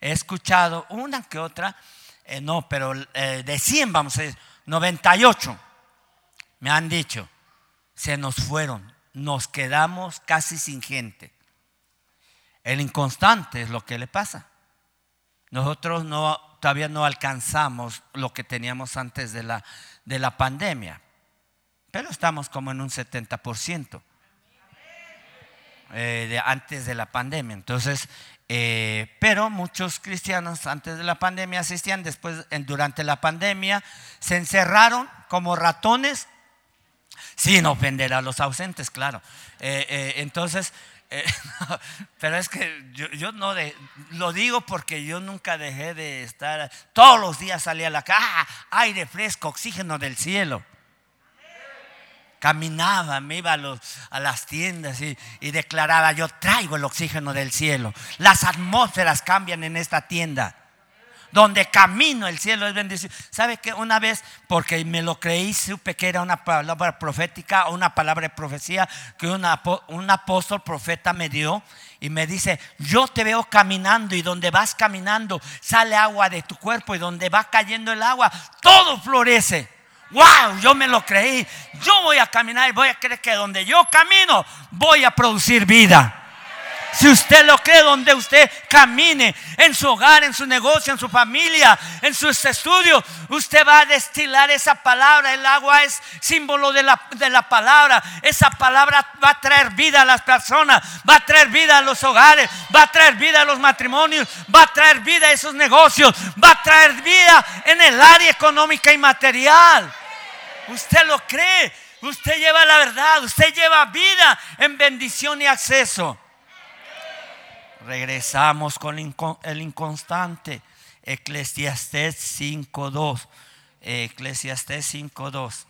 he escuchado una que otra, eh, no, pero eh, de 100 vamos a decir, 98 me han dicho, se nos fueron, nos quedamos casi sin gente. El inconstante es lo que le pasa. Nosotros no, todavía no alcanzamos lo que teníamos antes de la, de la pandemia, pero estamos como en un 70% eh, de, antes de la pandemia. Entonces, eh, pero muchos cristianos antes de la pandemia asistían, después durante la pandemia se encerraron como ratones, sin ofender a los ausentes, claro. Eh, entonces, eh, [laughs] pero es que yo, no lo digo porque yo nunca dejé de estar, todos los días salía a la calle, ah, aire fresco, oxígeno del cielo. Caminaba, me iba a, a las tiendas y declaraba, yo traigo el oxígeno del cielo. Las atmósferas cambian en esta tienda donde camino el cielo es bendecido. ¿Sabe que una vez, porque me lo creí, supe que era una palabra profética o una palabra de profecía que un apóstol profeta me dio? Y me dice, yo te veo caminando y donde vas caminando sale agua de tu cuerpo y donde va cayendo el agua, todo florece. Wow, yo me lo creí. Yo voy a caminar y voy a creer que donde yo camino voy a producir vida. Si usted lo cree donde usted camine, en su hogar, en su negocio, en su familia, en sus estudios, usted va a destilar esa palabra. El agua es símbolo de la, de la palabra. Esa palabra va a traer vida a las personas, va a traer vida a los hogares, va a traer vida a los matrimonios, va a traer vida a esos negocios, va a traer vida en el área económica y material. Usted lo cree. Usted lleva la verdad. Usted lleva vida en bendición y acceso. Regresamos con el inconstante. Eclesiastés 5.2. Eclesiastés 5.2.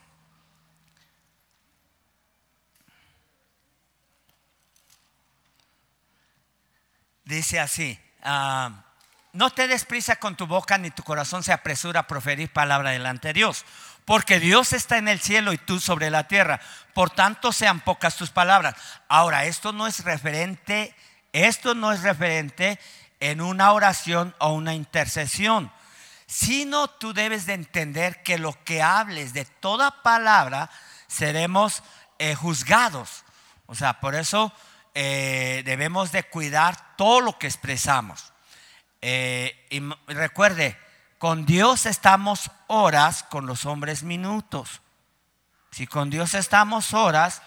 Dice así, ah, no te des prisa con tu boca ni tu corazón se apresura a proferir palabra delante de Dios, porque Dios está en el cielo y tú sobre la tierra, por tanto sean pocas tus palabras. Ahora, esto no es referente, esto no es referente en una oración o una intercesión, sino tú debes de entender que lo que hables de toda palabra seremos eh, juzgados. O sea, por eso eh, debemos de cuidar todo lo que expresamos. Eh, y recuerde, con Dios estamos horas, con los hombres minutos. Si con Dios estamos horas,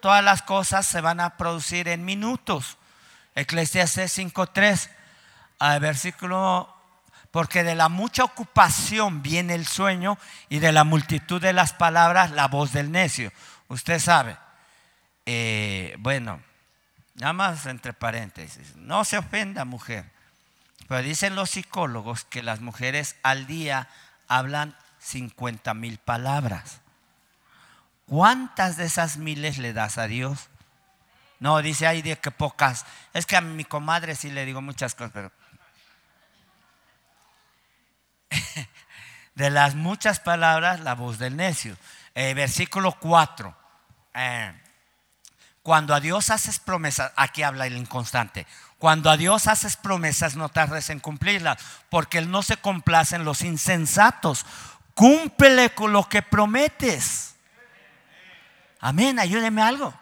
todas las cosas se van a producir en minutos. Eclesiastes 5.3, versículo, porque de la mucha ocupación viene el sueño y de la multitud de las palabras la voz del necio. Usted sabe. Eh, bueno, Nada más entre paréntesis. No se ofenda, mujer. Pero dicen los psicólogos que las mujeres al día hablan 50 mil palabras. ¿Cuántas de esas miles le das a Dios? No, dice, de que pocas. Es que a mi comadre sí le digo muchas cosas, pero... [laughs] de las muchas palabras, la voz del necio. Eh, versículo 4. Cuando a Dios haces promesas, aquí habla el inconstante. Cuando a Dios haces promesas, no tardes en cumplirlas, porque Él no se complace en los insensatos. Cúmplele con lo que prometes. Amén, ayúdeme algo.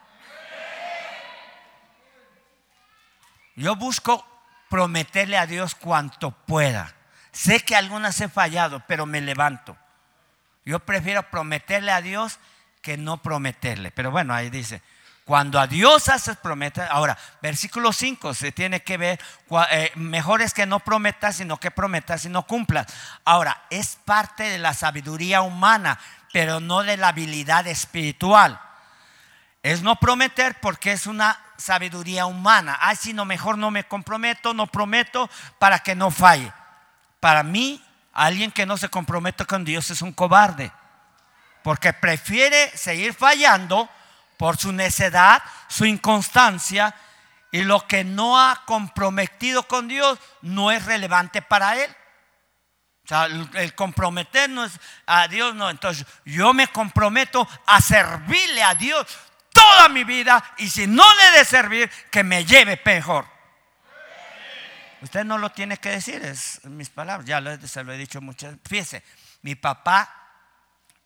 Yo busco prometerle a Dios cuanto pueda. Sé que algunas he fallado, pero me levanto. Yo prefiero prometerle a Dios que no prometerle. Pero bueno, ahí dice, cuando a Dios haces promesas, ahora, versículo 5 se tiene que ver, eh, mejor es que no prometas, sino que prometas y no cumplas. Ahora, es parte de la sabiduría humana, pero no de la habilidad espiritual. Es no prometer porque es una sabiduría humana. Ay, si no, mejor no me comprometo, no prometo para que no falle. Para mí, alguien que no se compromete con Dios es un cobarde, porque prefiere seguir fallando por su necedad, su inconstancia y lo que no ha comprometido con Dios no es relevante para él. O sea, el comprometernos a Dios no. Entonces, yo me comprometo a servirle a Dios toda mi vida y si no le de servir, que me lleve mejor. Usted no lo tiene que decir, es mis palabras, ya se lo he dicho muchas veces. Fíjese, mi papá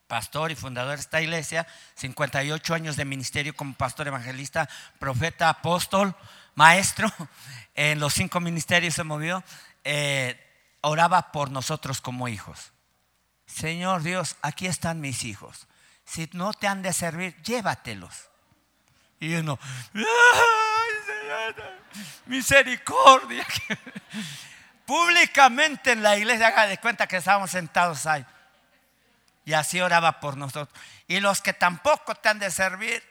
pastor y fundador de esta iglesia, 58 años de ministerio como pastor evangelista, profeta, apóstol, maestro, [laughs] en los cinco ministerios se movió, eh, oraba por nosotros como hijos. Señor Dios, aquí están mis hijos. Si no te han de servir, llévatelos. Y uno, misericordia. [laughs] Públicamente en la iglesia, haga de cuenta que estábamos sentados ahí. Y así oraba por nosotros. Y los que tampoco te han de servir,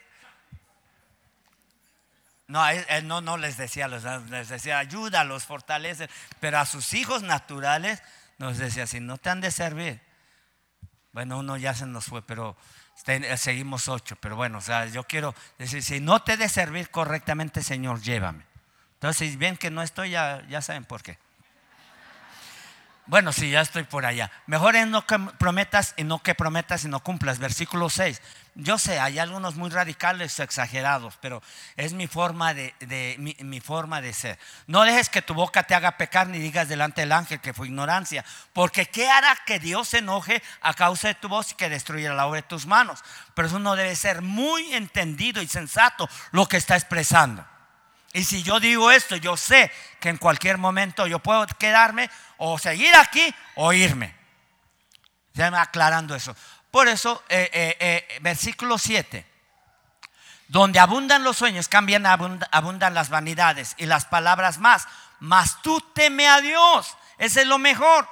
no, él, no, no les decía, les decía, ayúdalos, fortalece. Pero a sus hijos naturales nos decía, si no te han de servir. Bueno, uno ya se nos fue, pero seguimos ocho. Pero bueno, o sea, yo quiero decir, si no te de servir correctamente, Señor, llévame. Entonces, si ven que no estoy, ya, ya saben por qué. Bueno, sí, ya estoy por allá. Mejor es no que prometas y no que prometas y no cumplas. Versículo 6. Yo sé, hay algunos muy radicales, exagerados, pero es mi forma de, mi, forma de ser. No dejes que tu boca te haga pecar ni digas delante del ángel que fue ignorancia. Porque ¿qué hará que Dios se enoje a causa de tu voz y que destruya la obra de tus manos? Pero eso no debe ser muy entendido y sensato lo que está expresando. Y si yo digo esto, yo sé que en cualquier momento yo puedo quedarme o seguir aquí o irme. Ya me aclarando eso. Por eso, eh, eh, eh, versículo 7. Donde abundan los sueños, cambian, abundan, las vanidades y las palabras más. Mas tú teme a Dios. Ese es lo mejor.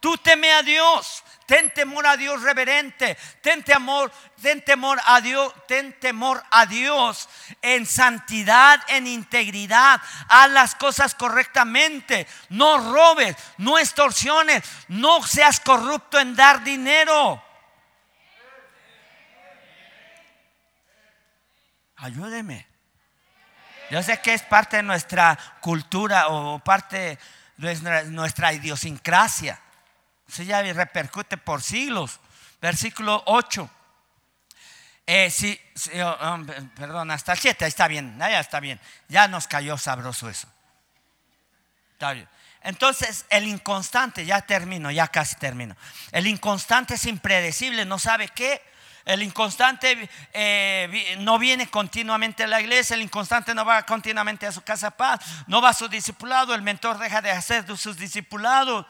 Tú teme a Dios. Ten temor a Dios reverente. Ten temor, ten temor a Dios, ten temor a Dios en santidad, en integridad. Haz las cosas correctamente. No robes, no extorsiones, no seas corrupto en dar dinero. Ayúdeme. Yo sé que es parte de nuestra cultura o parte de nuestra, idiosincrasia. Eso ya repercute por siglos. Versículo 8. Eh, sí, oh, oh, perdón, hasta el 7, está bien, ya está bien. Ya nos cayó sabroso eso. Está bien. Entonces, el inconstante, ya termino, ya casi termino. El inconstante es impredecible, no sabe qué el inconstante eh, no viene continuamente a la iglesia, el inconstante no va continuamente a su casa paz, no va a su discipulado, el mentor deja de hacer de sus discipulados.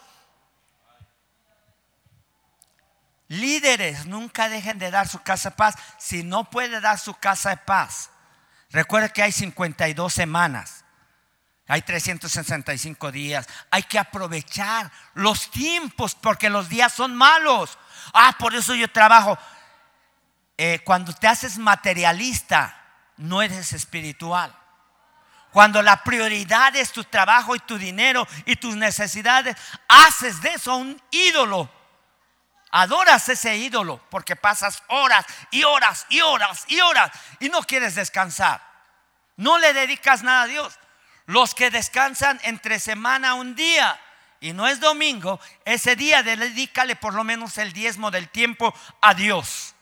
Líderes, nunca dejen de dar su casa de paz si no puede dar su casa de paz. Recuerda que hay 52 semanas, hay 365 días. Hay que aprovechar los tiempos porque los días son malos. Ah, por eso yo trabajo. Eh, cuando te haces materialista, no eres espiritual. Cuando la prioridad es tu trabajo y tu dinero y tus necesidades, haces de eso un ídolo. Adoras ese ídolo porque pasas horas y horas y horas y horas y no quieres descansar. No le dedicas nada a Dios. Los que descansan entre semana un día y no es domingo, ese día dedícale por lo menos el diezmo del tiempo a Dios.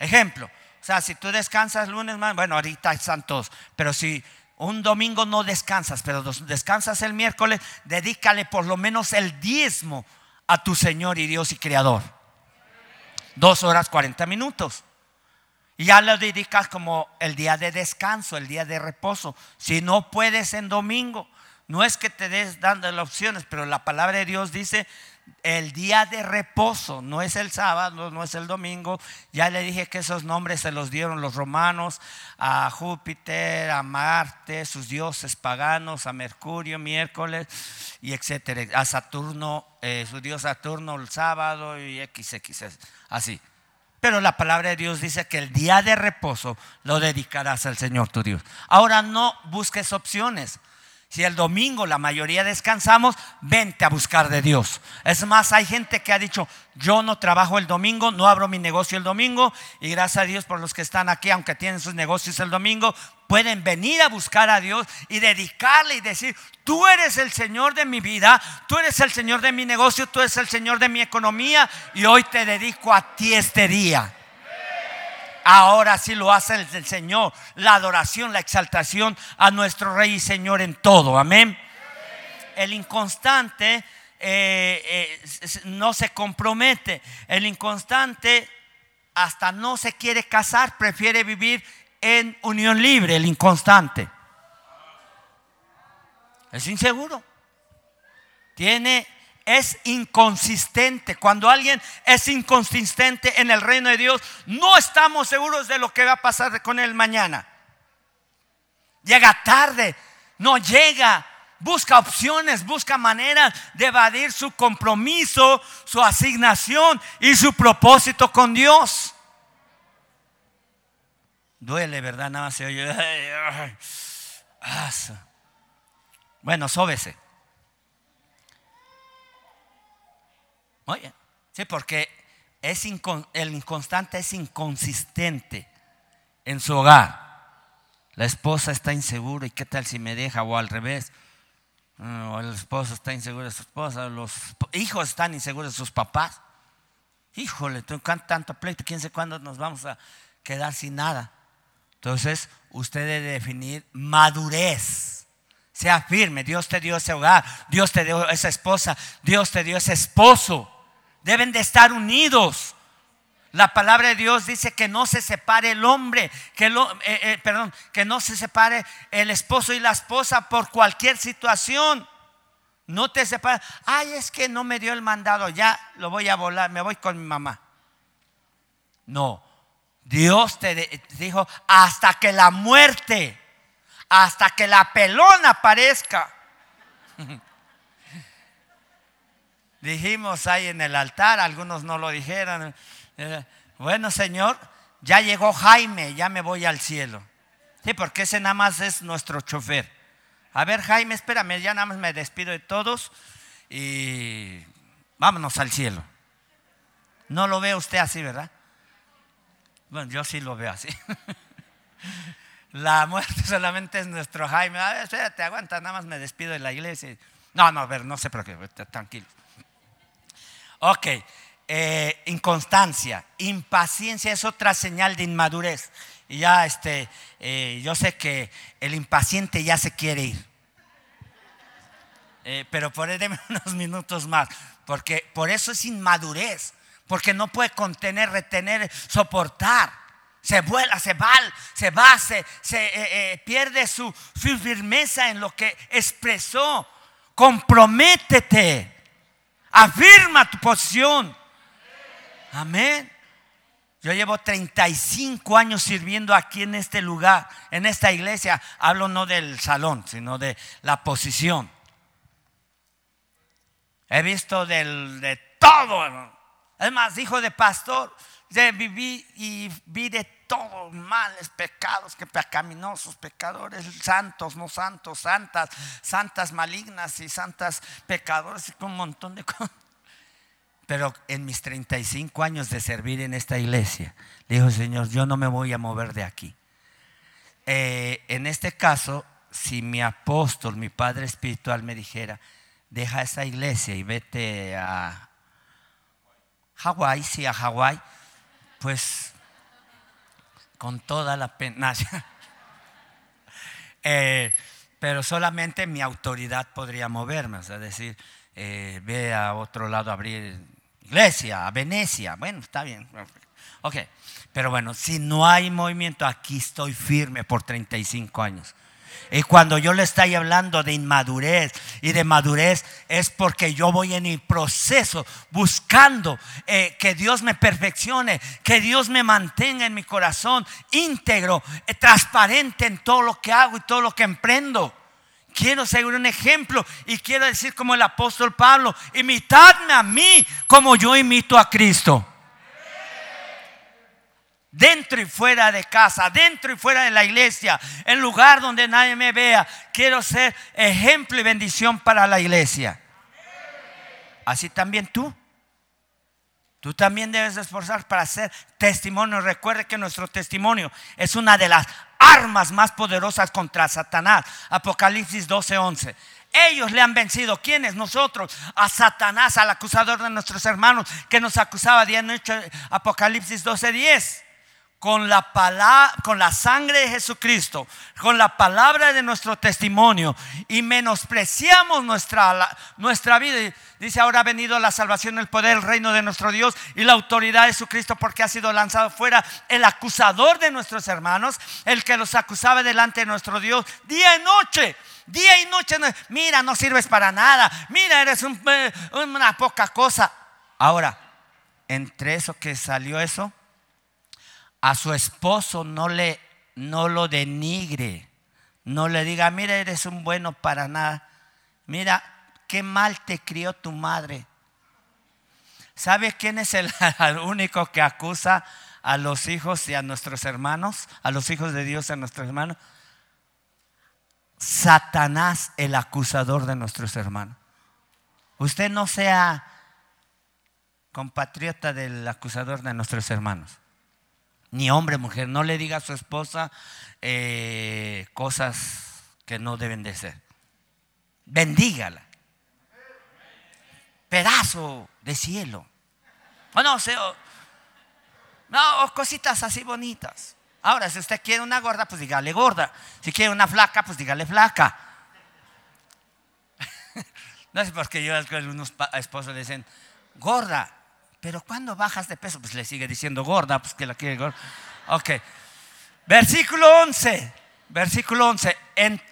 Ejemplo, o sea, si tú descansas lunes, bueno, ahorita están todos, pero si un domingo no descansas, pero descansas el miércoles, dedícale por lo menos el diezmo a tu Señor y Dios y Creador. Dos horas cuarenta minutos. Y ya lo dedicas como el día de descanso, el día de reposo. Si no puedes en domingo, no es que te des dando las opciones, pero la palabra de Dios dice el día de reposo, no es el sábado, no es el domingo. Ya le dije que esos nombres se los dieron los romanos a Júpiter, a Marte, sus dioses paganos, a Mercurio, miércoles y etcétera, a Saturno, eh, su dios Saturno el sábado y XX, así. Pero la palabra de Dios dice que el día de reposo lo dedicarás al Señor tu Dios. Ahora no busques opciones. Si el domingo la mayoría descansamos, vente a buscar de Dios. Es más, hay gente que ha dicho, yo no trabajo el domingo, no abro mi negocio el domingo y gracias a Dios por los que están aquí, aunque tienen sus negocios el domingo, pueden venir a buscar a Dios y dedicarle y decir, tú eres el Señor de mi vida, tú eres el Señor de mi negocio, tú eres el Señor de mi economía y hoy te dedico a ti este día. Ahora sí lo hace el, Señor, la adoración, la exaltación a nuestro Rey y Señor en todo. Amén. El inconstante eh, eh, no se compromete. El inconstante hasta no se quiere casar, prefiere vivir en unión libre, el inconstante. Es inseguro. Tiene es inconsistente. Cuando alguien es inconsistente en el reino de Dios, no estamos seguros de lo que va a pasar con él mañana. Llega tarde, no llega, busca opciones, busca maneras de evadir su compromiso, su asignación y su propósito con Dios. Duele, ¿verdad? Nada más se oye. [laughs] Bueno, sóbese. Oye, sí, porque es el inconstante es inconsistente en su hogar. La esposa está insegura y qué tal si me deja o al revés. Mm, o el esposo está inseguro de su esposa, los hijos están inseguros de sus papás. Híjole, tanto pleito, quién sé cuándo nos vamos a quedar sin nada. Entonces, usted debe definir madurez. Sea firme, Dios te dio ese hogar, Dios te dio esa esposa, Dios te dio ese esposo. Deben de estar unidos. La palabra de Dios dice que no se separe el hombre, que lo, eh, eh, perdón, que no se separe el esposo y la esposa por cualquier situación. No te separes. Ay, es que no me dio el mandado, ya lo voy a volar, me voy con mi mamá. No, Dios te dijo hasta que la muerte, hasta que la pelona aparezca. [laughs] dijimos ahí en el altar, algunos no lo dijeron. Eh, bueno, Señor, ya llegó Jaime, ya me voy al cielo. Sí, porque ese nada más es nuestro chofer. A ver, Jaime, espérame, ya nada más me despido de todos y vámonos al cielo. No lo ve usted así, ¿verdad? Bueno, yo sí lo veo así. [laughs] La muerte solamente es nuestro Jaime. A ver, espérate, aguanta, nada más me despido de la iglesia. No, no, a ver, no por qué, tranquilo. Ok, eh, inconstancia, impaciencia es otra señal de inmadurez. Y ya, este, eh, yo sé que el impaciente ya se quiere ir. Eh, pero por déme [laughs] unos minutos más, porque por eso es inmadurez, porque no puede contener, retener, soportar. Se vuela, se va, se va, se, pierde su firmeza en lo que expresó. Comprométete. Afirma tu posición. Amén. Yo llevo 35 años sirviendo aquí en este lugar, en esta iglesia. Hablo no del salón, sino de la posición. He visto de todo. Es más, hijo de pastor, viví y vi de todos males, pecados, que pecaminosos, pecadores, santos, no santos, santas, santas malignas y santas pecadores y un montón de cosas. Pero en mis 35 años de servir en esta iglesia, le dijo, Señor, yo no me voy a mover de aquí. Eh, en este caso, si mi apóstol, mi padre espiritual me dijera, deja esa iglesia y vete a Hawái, sí, a Hawái, pues con toda la pena. [laughs] Eh, pero solamente mi autoridad podría moverme, o decir, eh, ve a otro lado a abrir iglesia, a Venecia. Bueno, está bien. Ok, pero bueno, si no hay movimiento, aquí estoy firme por 35 años. Y cuando yo le estoy hablando de inmadurez y de madurez es porque yo voy en el proceso buscando eh, que Dios me perfeccione, que Dios me mantenga en mi corazón íntegro, eh, transparente en todo lo que hago y todo lo que emprendo. Quiero ser un ejemplo y quiero decir como el apóstol Pablo, imitadme a mí como yo imito a Cristo. Dentro y fuera de casa, dentro y fuera de la iglesia, en lugar donde nadie me vea, quiero ser ejemplo y bendición para la iglesia. Así también tú. Tú también debes esforzar para ser testimonio. Recuerde que nuestro testimonio es una de las armas más poderosas contra Satanás. Apocalipsis 12:11. Ellos le han vencido. ¿Quiénes? Nosotros. A Satanás, al acusador de nuestros hermanos que nos acusaba día y noche. Apocalipsis 12:10 con la, palabra, con la sangre de Jesucristo, con la palabra de nuestro testimonio y menospreciamos nuestra, nuestra vida. Dice, ahora ha venido la salvación, el poder, el reino de nuestro Dios y la autoridad de Jesucristo porque ha sido lanzado fuera el acusador de nuestros hermanos, el que los acusaba delante de nuestro Dios día y noche. Día y noche, mira, no sirves para nada, mira, eres eh, una poca cosa. Ahora, entre eso que salió eso, a su esposo no le no lo denigre, no le diga, mira, eres un bueno para nada. Mira, qué mal te crió tu madre. ¿Sabe quién es el, [laughs] único que acusa a los hijos y a nuestros hermanos, a los hijos de Dios y a nuestros hermanos? Satanás, el acusador de nuestros hermanos. Usted no sea compatriota del acusador de nuestros hermanos ni hombre, mujer. No le diga a su esposa eh, cosas que no deben de ser. Bendígala. Pedazo de cielo. O no, sé, no, cositas así bonitas. Ahora, si usted quiere una gorda, pues dígale gorda. Si quiere una flaca, pues dígale flaca. [laughs] no sé por qué yo algunos esposos le dicen, gorda, pero cuando bajas de peso, pues le sigue diciendo gorda, pues que la quiere gorda. Ok. Versículo 11. Versículo 11.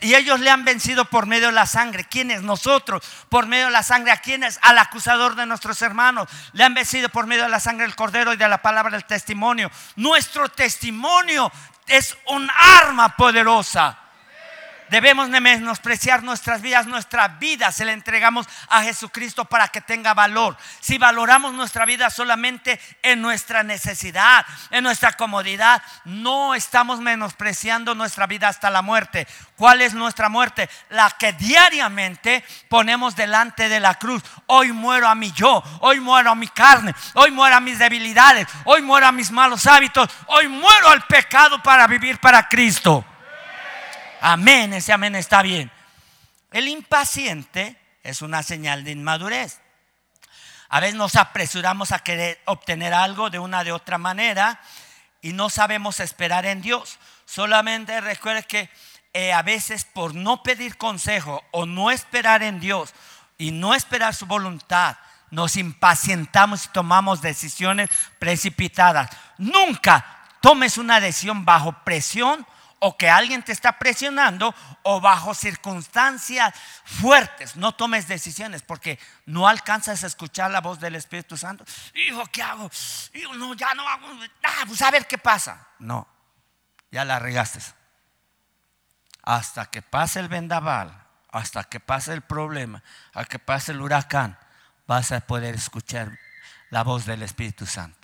y ellos le han vencido por medio de la sangre. ¿Quiénes? Nosotros. Por medio de la sangre. ¿A quiénes? Al acusador de nuestros hermanos. Le han vencido por medio de la sangre del cordero y de la palabra del testimonio. Nuestro testimonio es un arma poderosa. Debemos de menospreciar nuestras vidas. Nuestra vida se la entregamos a Jesucristo para que tenga valor. Si valoramos nuestra vida solamente en nuestra necesidad, en nuestra comodidad, no estamos menospreciando nuestra vida hasta la muerte. ¿Cuál es nuestra muerte? La que diariamente ponemos delante de la cruz. Hoy muero a mi yo, hoy muero a mi carne, hoy muero a mis debilidades, hoy muero a mis malos hábitos, hoy muero al pecado para vivir para Cristo. Amén, ese amén está bien. El impaciente es una señal de inmadurez. A veces nos apresuramos a querer obtener algo de una de otra manera y no sabemos esperar en Dios. Solamente recuerde que eh, a veces por no pedir consejo o no esperar en Dios y no esperar su voluntad, nos impacientamos y tomamos decisiones precipitadas. Nunca tomes una decisión bajo presión o que alguien te está presionando o bajo circunstancias fuertes. No tomes decisiones porque no alcanzas a escuchar la voz del Espíritu Santo. Hijo, ¿qué hago? Hijo, no, ya no hago. Ah, pues a ver qué pasa. No, ya la regaste. Hasta que pase el vendaval, hasta que pase el problema, hasta que pase el huracán, vas a poder escuchar la voz del Espíritu Santo.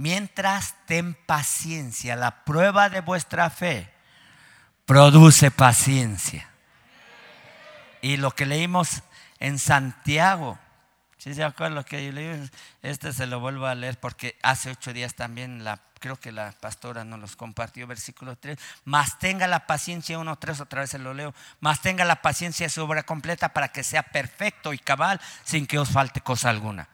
Mientras ten paciencia, la prueba de vuestra fe produce paciencia. Y lo que leímos en Santiago, si se acuerdan lo que leí? Este se lo vuelvo a leer porque hace ocho días también la, creo que la pastora nos los compartió, versículo 3. Más tenga la paciencia, uno, tres, otra vez se lo leo. Más tenga la paciencia su obra completa para que sea perfecto y cabal sin que os falte cosa alguna.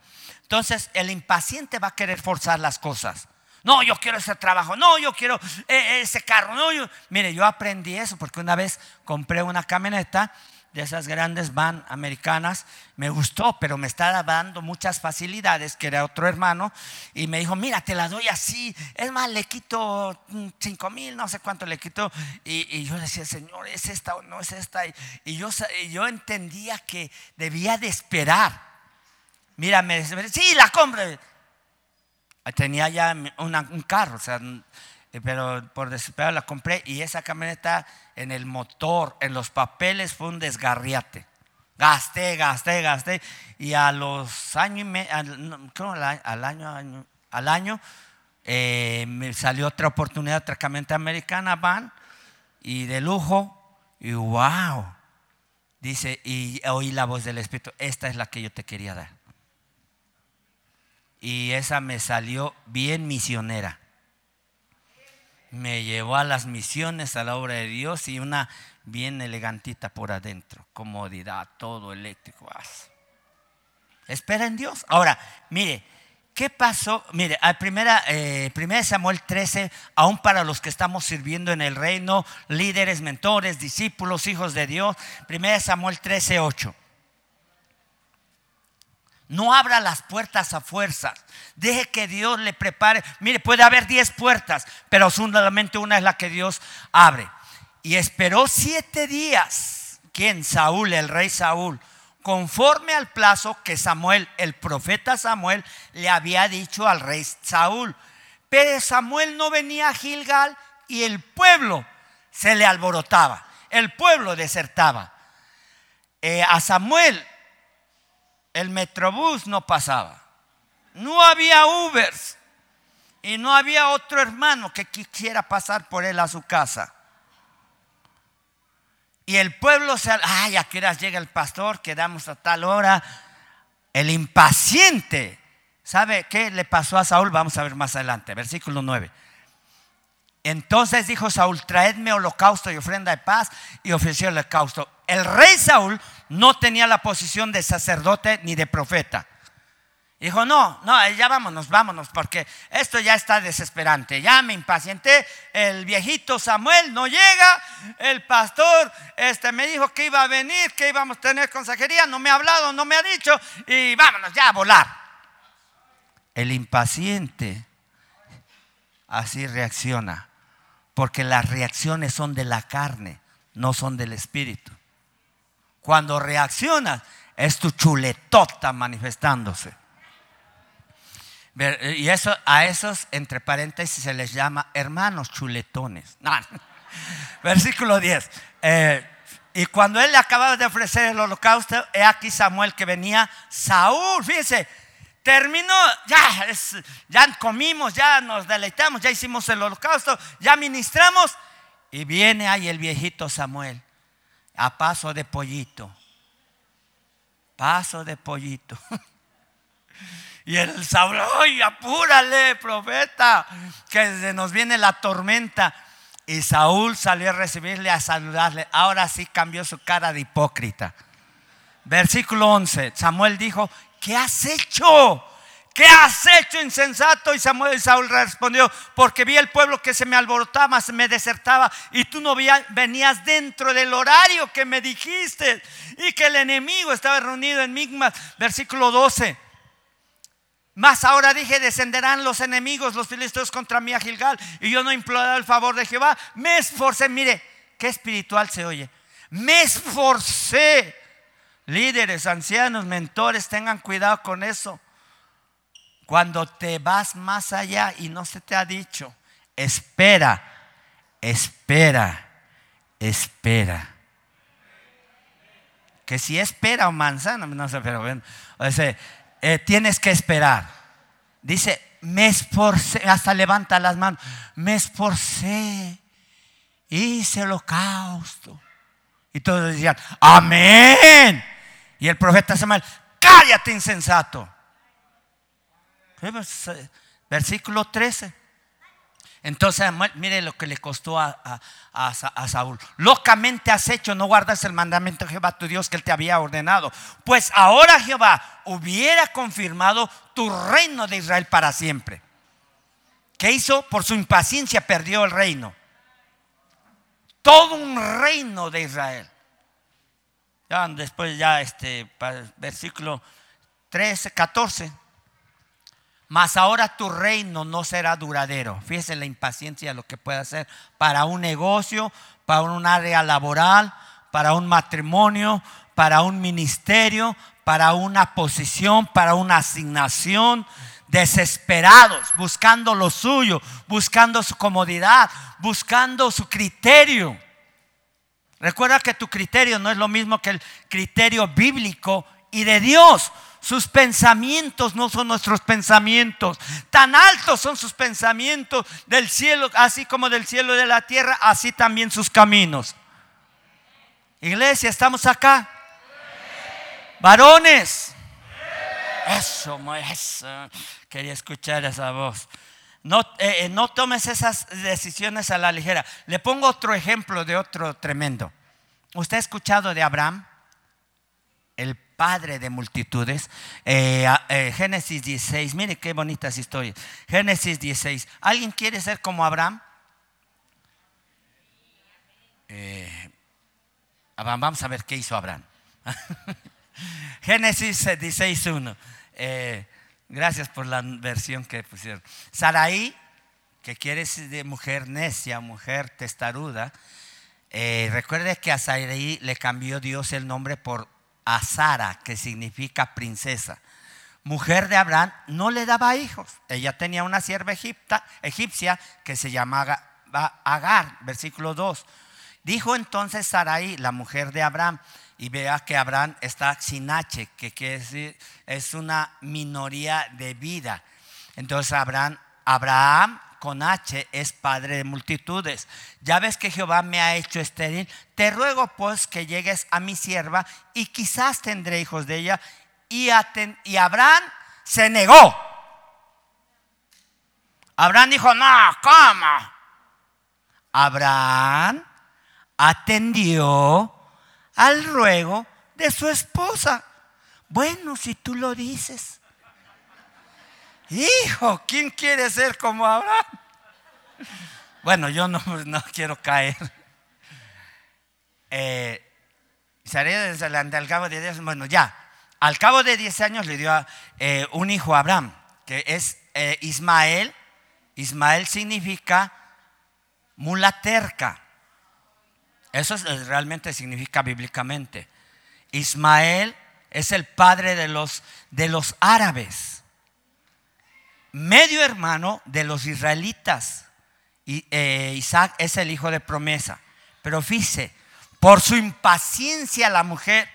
Entonces el impaciente va a querer forzar las cosas. No, yo quiero ese trabajo. No, yo quiero eh, ese carro. No, yo... Mire, yo aprendí eso porque una vez compré una camioneta de esas grandes van americanas. Me gustó, pero me estaba dando muchas facilidades, que era otro hermano. Y me dijo, mira, te la doy así. Es más, le quito cinco mil, no sé cuánto le quito. Y, yo decía, Señor, ¿es esta o no es esta? Y, yo, y yo entendía que debía de esperar Mira, me dice, sí, la compre. Tenía ya un carro, o sea, eh, pero por desesperado la compré y esa camioneta en el motor, en los papeles fue un desgarriate. Gasté, gasté, gasté y a los años y medio, al, año, al año eh, me salió otra oportunidad, otra camioneta americana, van y de lujo y wow. Dice, y oí la voz del Espíritu, esta es la que yo te quería dar y esa me salió bien misionera. Me llevó a las misiones, a la obra de Dios y una bien elegantita por adentro, comodidad, todo eléctrico. Espera en Dios. Ahora, mire, ¿qué pasó? Mire, al primera, eh, primera Samuel 13, aún para los que estamos sirviendo en el reino, líderes, mentores, discípulos, hijos de Dios, primera Samuel 13, 8. No abra las puertas a fuerzas. Deje que Dios le prepare. Mire, puede haber diez puertas, pero solamente una es la que Dios abre. Y esperó siete días. ¿Quién? Saúl, el rey Saúl. Conforme al plazo que Samuel, el profeta Samuel, le había dicho al rey Saúl. Pero Samuel no venía a Gilgal y el pueblo se le alborotaba. El pueblo desertaba. Eh, a Samuel el metrobús no pasaba. No había Ubers. Y no había otro hermano que quisiera pasar por él a su casa. Y el pueblo se... Ay, a qué llega el pastor, quedamos a tal hora. El impaciente. ¿Sabe qué le pasó a Saúl? Vamos a ver más adelante, versículo 9. Entonces dijo Saúl, traedme holocausto y ofrenda de paz y ofreció el holocausto. El rey Saúl no tenía la posición de sacerdote ni de profeta. Dijo, no, no, ya vámonos, vámonos, porque esto ya está desesperante. Ya me impacienté, el viejito Samuel no llega, el pastor este, me dijo que iba a venir, que íbamos a tener consejería, no me ha hablado, no me ha dicho, y vámonos ya a volar. El impaciente así reacciona porque las reacciones son de la carne, no son del espíritu. Cuando reaccionas, es tu chuletota manifestándose. Y eso, a esos, entre paréntesis, se les llama hermanos chuletones. [laughs] Versículo 10. Eh, y cuando él le acababa de ofrecer el holocausto, he aquí Samuel que venía, Saúl, fíjense, terminó, ya, ya comimos, ya nos deleitamos, ya hicimos el holocausto, ya ministramos. Y viene ahí el viejito Samuel, a paso de pollito, paso de pollito. [laughs] Y el Saúl, ¡ay, apúrale, profeta! Que nos viene la tormenta. Y Saúl salió a recibirle, a saludarle. Ahora sí cambió su cara de hipócrita. Versículo 11. Samuel dijo, ¿qué has hecho? ¿Qué has hecho insensato? Y Samuel y Saúl respondió, porque vi el pueblo que se me alborotaba, se me desertaba, y tú no venías dentro del horario que me dijiste, y que el enemigo estaba reunido en Migmas. Versículo 12. Mas ahora dije, descenderán los enemigos, los filisteos contra mí a Gilgal, y yo no imploré el favor de Jehová. Me esforcé, mire, qué espiritual se oye. Me esforcé. Líderes, ancianos, mentores, tengan cuidado con eso. Cuando te vas más allá y no se te ha dicho, espera, espera, espera. Que si espera o manzana, no sé, pero bueno, o eh, tienes que esperar. Dice, me esforcé, hasta levanta las manos, me esforcé, hice holocausto. Y todos decían, amén. Y el profeta Samuel, cállate insensato. Versículo 13. Entonces, mire lo que le costó a, Saúl. Locamente has hecho, no guardas el mandamiento de Jehová tu Dios que él te había ordenado. Pues ahora Jehová hubiera confirmado tu reino de Israel para siempre. ¿Qué hizo? Por su impaciencia perdió el reino. Todo un reino de Israel. Ya después ya este versículo 13, 14. Mas ahora tu reino no será duradero. Fíjese la impaciencia lo que puede hacer para un negocio, para un área laboral, para un matrimonio, para un ministerio, para una posición, para una asignación. Desesperados, buscando lo suyo, buscando su comodidad, buscando su criterio. Recuerda que tu criterio no es lo mismo que el criterio bíblico y de Dios. Sus pensamientos no son nuestros pensamientos. Tan altos son sus pensamientos del cielo, así como del cielo y de la tierra, así también sus caminos. Iglesia, ¿estamos acá? Varones. Eso, eso. Quería escuchar esa voz. No, eh, eh, no tomes esas decisiones a la ligera. Le pongo otro ejemplo de otro tremendo. ¿Usted ha escuchado de Abraham? El padre de multitudes. Eh, Génesis 16, mire qué bonitas historias. Génesis 16, ¿alguien quiere ser como Abraham? Eh, vamos a ver qué hizo Abraham. [laughs] Génesis 16, 1. Gracias por la versión que pusieron. Saraí, que quiere decir de mujer necia, mujer testaruda. recuerde que a Saraí le cambió Dios el nombre por a Sara, que significa princesa, mujer de Abraham, no le daba hijos. Ella tenía una sierva egipcia que se llamaba Agar, versículo 2. Dijo entonces Sarai, la mujer de Abraham, y vea que Abraham está sin H, que quiere decir es una minoría de vida. Entonces Abraham, Abraham con H es padre de multitudes. Ya ves que Jehová me ha hecho estéril. Te ruego pues que llegues a mi sierva y quizás tendré hijos de ella. Y, y Abraham se negó. Abraham dijo, no, ¿cómo? Abraham atendió al ruego de su esposa. Bueno, si tú lo dices. Hijo, ¿quién quiere ser como Abraham? Bueno, yo no, [laughs] quiero caer. Eh, desde al cabo de 10 bueno, ya, al cabo de 10 años le dio eh, un hijo a Abraham, que es eh, Ismael. Ismael significa mula terca. Eso realmente significa bíblicamente. Ismael es el padre de los, de los árabes medio hermano de los israelitas. Y, eh, Isaac es el hijo de promesa. Pero fíjese, por su impaciencia la mujer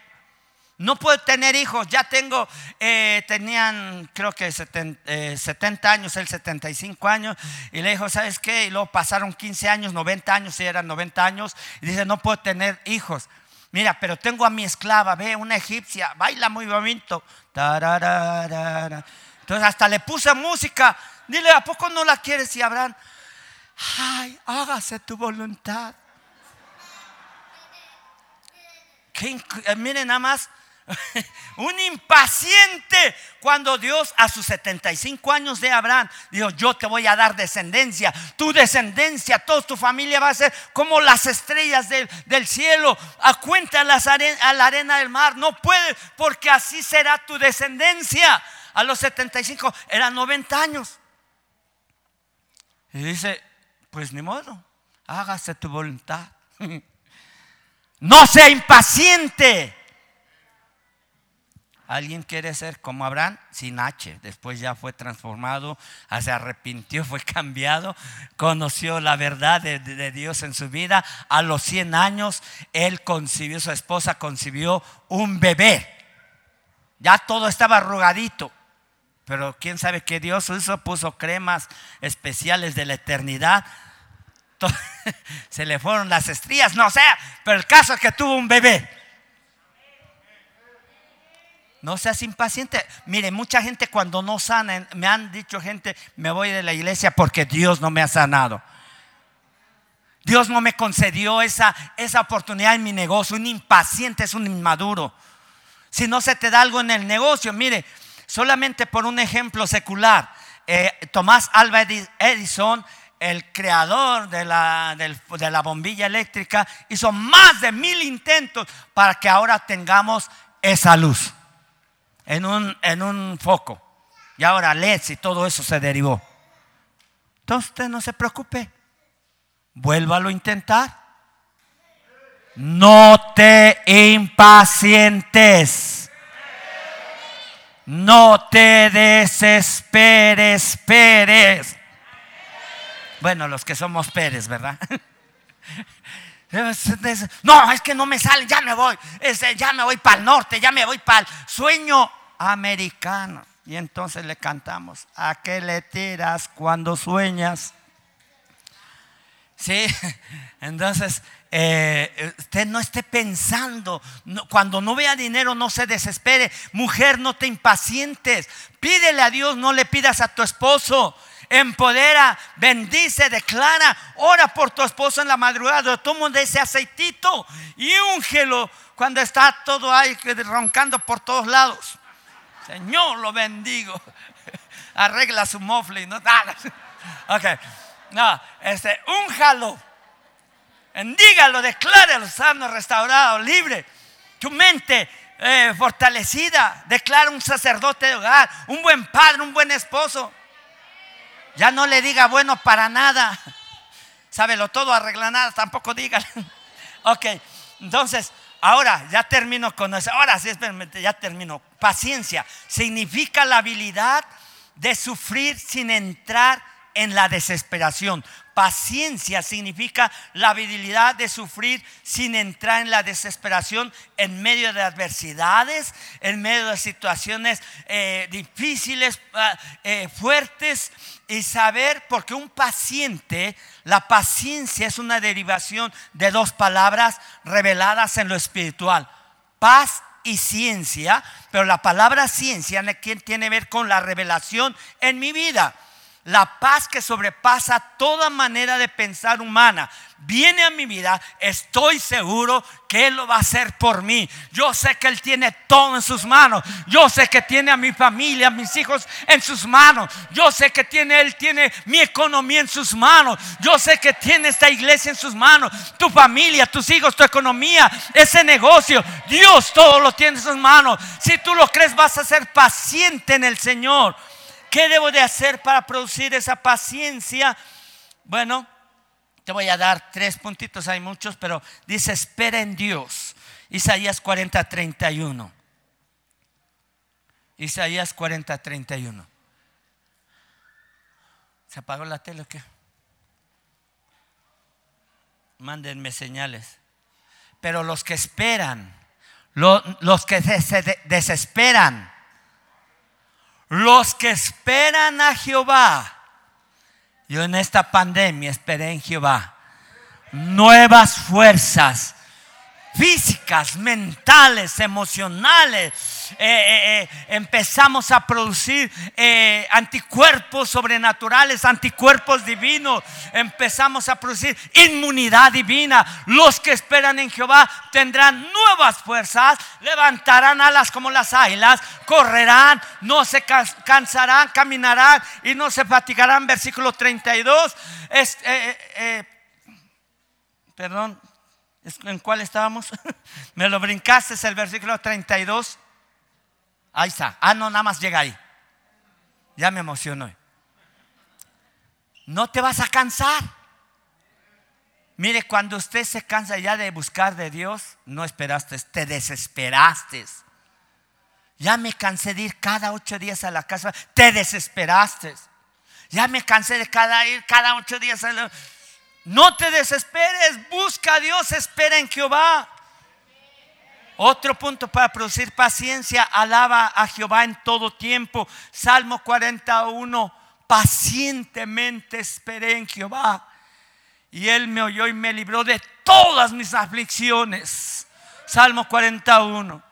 no puede tener hijos. Ya tengo, eh, tenían creo que 70, 70, eh, años, él 75 años. Y le dijo, ¿sabes qué? Y luego pasaron 15 años, 90 años, y eran 90 años. Y dice, no puedo tener hijos. Mira, pero tengo a mi esclava, ve, una egipcia, baila muy bonito. Entonces hasta le puse música. Dile, ¿a poco no la quieres? Y Abraham, ay, hágase tu voluntad. Eh, miren nada más, [laughs] un impaciente cuando Dios a sus 75 años de Abraham dijo, yo te voy a dar descendencia, tu descendencia, toda tu familia va a ser como las estrellas del, cielo, a cuenta a, a la arena del mar, no puede porque así será tu descendencia. A los 75 eran 90 años. Y dice, pues ni modo, hágase tu voluntad. [laughs] No sea impaciente. Alguien quiere ser como Abraham sin H. Después ya fue transformado, se arrepintió, [laughs] fue cambiado, conoció la verdad de, Dios en su vida. A los 100 años, él concibió, su esposa concibió un bebé. Ya todo estaba arrugadito. Pero quién sabe qué Dios hizo, puso cremas especiales de la eternidad. [laughs] [laughs] Se le fueron las estrías, no sé, pero el caso es que tuvo un bebé. No seas impaciente. Mire, mucha gente cuando no sana, me han dicho gente, me voy de la iglesia porque Dios no me ha sanado. Dios no me concedió esa, esa oportunidad en mi negocio. Un impaciente es un inmaduro. Si no se te da algo en el negocio, mire, solamente por un ejemplo secular, eh, Tomás Alva Edison, el creador de la, de la bombilla eléctrica, hizo más de mil intentos para que ahora tengamos esa luz en un, en un foco. Y ahora LEDs y todo eso se derivó. Entonces no se preocupe. Vuélvalo a intentar. No te impacientes. No te desesperes, Pérez. Bueno, los que somos Pérez, ¿verdad? [laughs] No, es que no me sale, ya me voy, ya me voy para el norte, ya me voy para el sueño americano. Y entonces le cantamos, ¿a qué le tiras cuando sueñas? Sí, [laughs] entonces eh, usted no esté pensando, cuando no vea dinero no se desespere, mujer no te impacientes, pídele a Dios, no le pidas a tu esposo, empodera, bendice, declara, ora por tu esposo en la madrugada, toma de ese aceitito y úngelo cuando está todo ahí roncando por todos lados. Señor, lo bendigo. [laughs] Arregla su mofle. No, [laughs] ok. No, este, únjalo. Bendígalo, decláralo sano, restaurado, libre. Tu mente eh, fortalecida. Declara un sacerdote de hogar, un buen padre, un buen esposo. Ya no le diga bueno para nada. Sábelo todo, arregla nada, tampoco diga. ok, entonces, ahora ya termino con eso. Ahora sí, ya termino. Paciencia significa la habilidad de sufrir sin entrar en la desesperación. Paciencia significa la habilidad de sufrir sin entrar en la desesperación en medio de adversidades, en medio de situaciones eh, difíciles, ah, eh, fuertes, y saber, porque un paciente, la paciencia es una derivación de dos palabras reveladas en lo espiritual, paz y ciencia, pero la palabra ciencia tiene que ver con la revelación en mi vida. La paz que sobrepasa toda manera de pensar humana viene a mi vida, estoy seguro que Él lo va a hacer por mí. Yo sé que Él tiene todo en sus manos. Yo sé que tiene a mi familia, a mis hijos en sus manos. Yo sé que tiene Él tiene mi economía en sus manos. Yo sé que tiene esta iglesia en sus manos. Tu familia, tus hijos, tu economía, ese negocio. Dios todo lo tiene en sus manos. Si tú lo crees, vas a ser paciente en el Señor. ¿Qué debo de hacer para producir esa paciencia? Bueno, te voy a dar tres puntitos, hay muchos, pero dice, espera en Dios. Isaías 40, 31. Isaías 40, 31. ¿Se apagó la tele o qué? Mándenme señales. Pero los que esperan, los que se desesperan, los que esperan a Jehová. Yo en esta pandemia esperé en Jehová. Nuevas fuerzas físicas, mentales, emocionales. Eh, eh, eh, empezamos a producir anticuerpos sobrenaturales, anticuerpos divinos. Empezamos a producir inmunidad divina. Los que esperan en Jehová tendrán nuevas fuerzas, levantarán alas como las águilas, correrán, no se cansarán, caminarán y no se fatigarán. Versículo 32. Es, perdón, ¿En cuál estábamos? [laughs] Me lo brincaste, es el versículo 32. Ahí está. Ah, no, nada más llega ahí. Ya me emocionó. No te vas a cansar. Mire, cuando usted se cansa ya de buscar de Dios, no esperaste, te desesperaste. Ya me cansé de ir cada ocho días a la casa, te desesperaste. Ya me cansé de cada ir cada ocho días a la no te desesperes, busca a Dios, espera en Jehová. Otro punto para producir paciencia, alaba a Jehová en todo tiempo. Salmo 41, pacientemente esperé en Jehová. Y él me oyó y me libró de todas mis aflicciones. Salmo 41.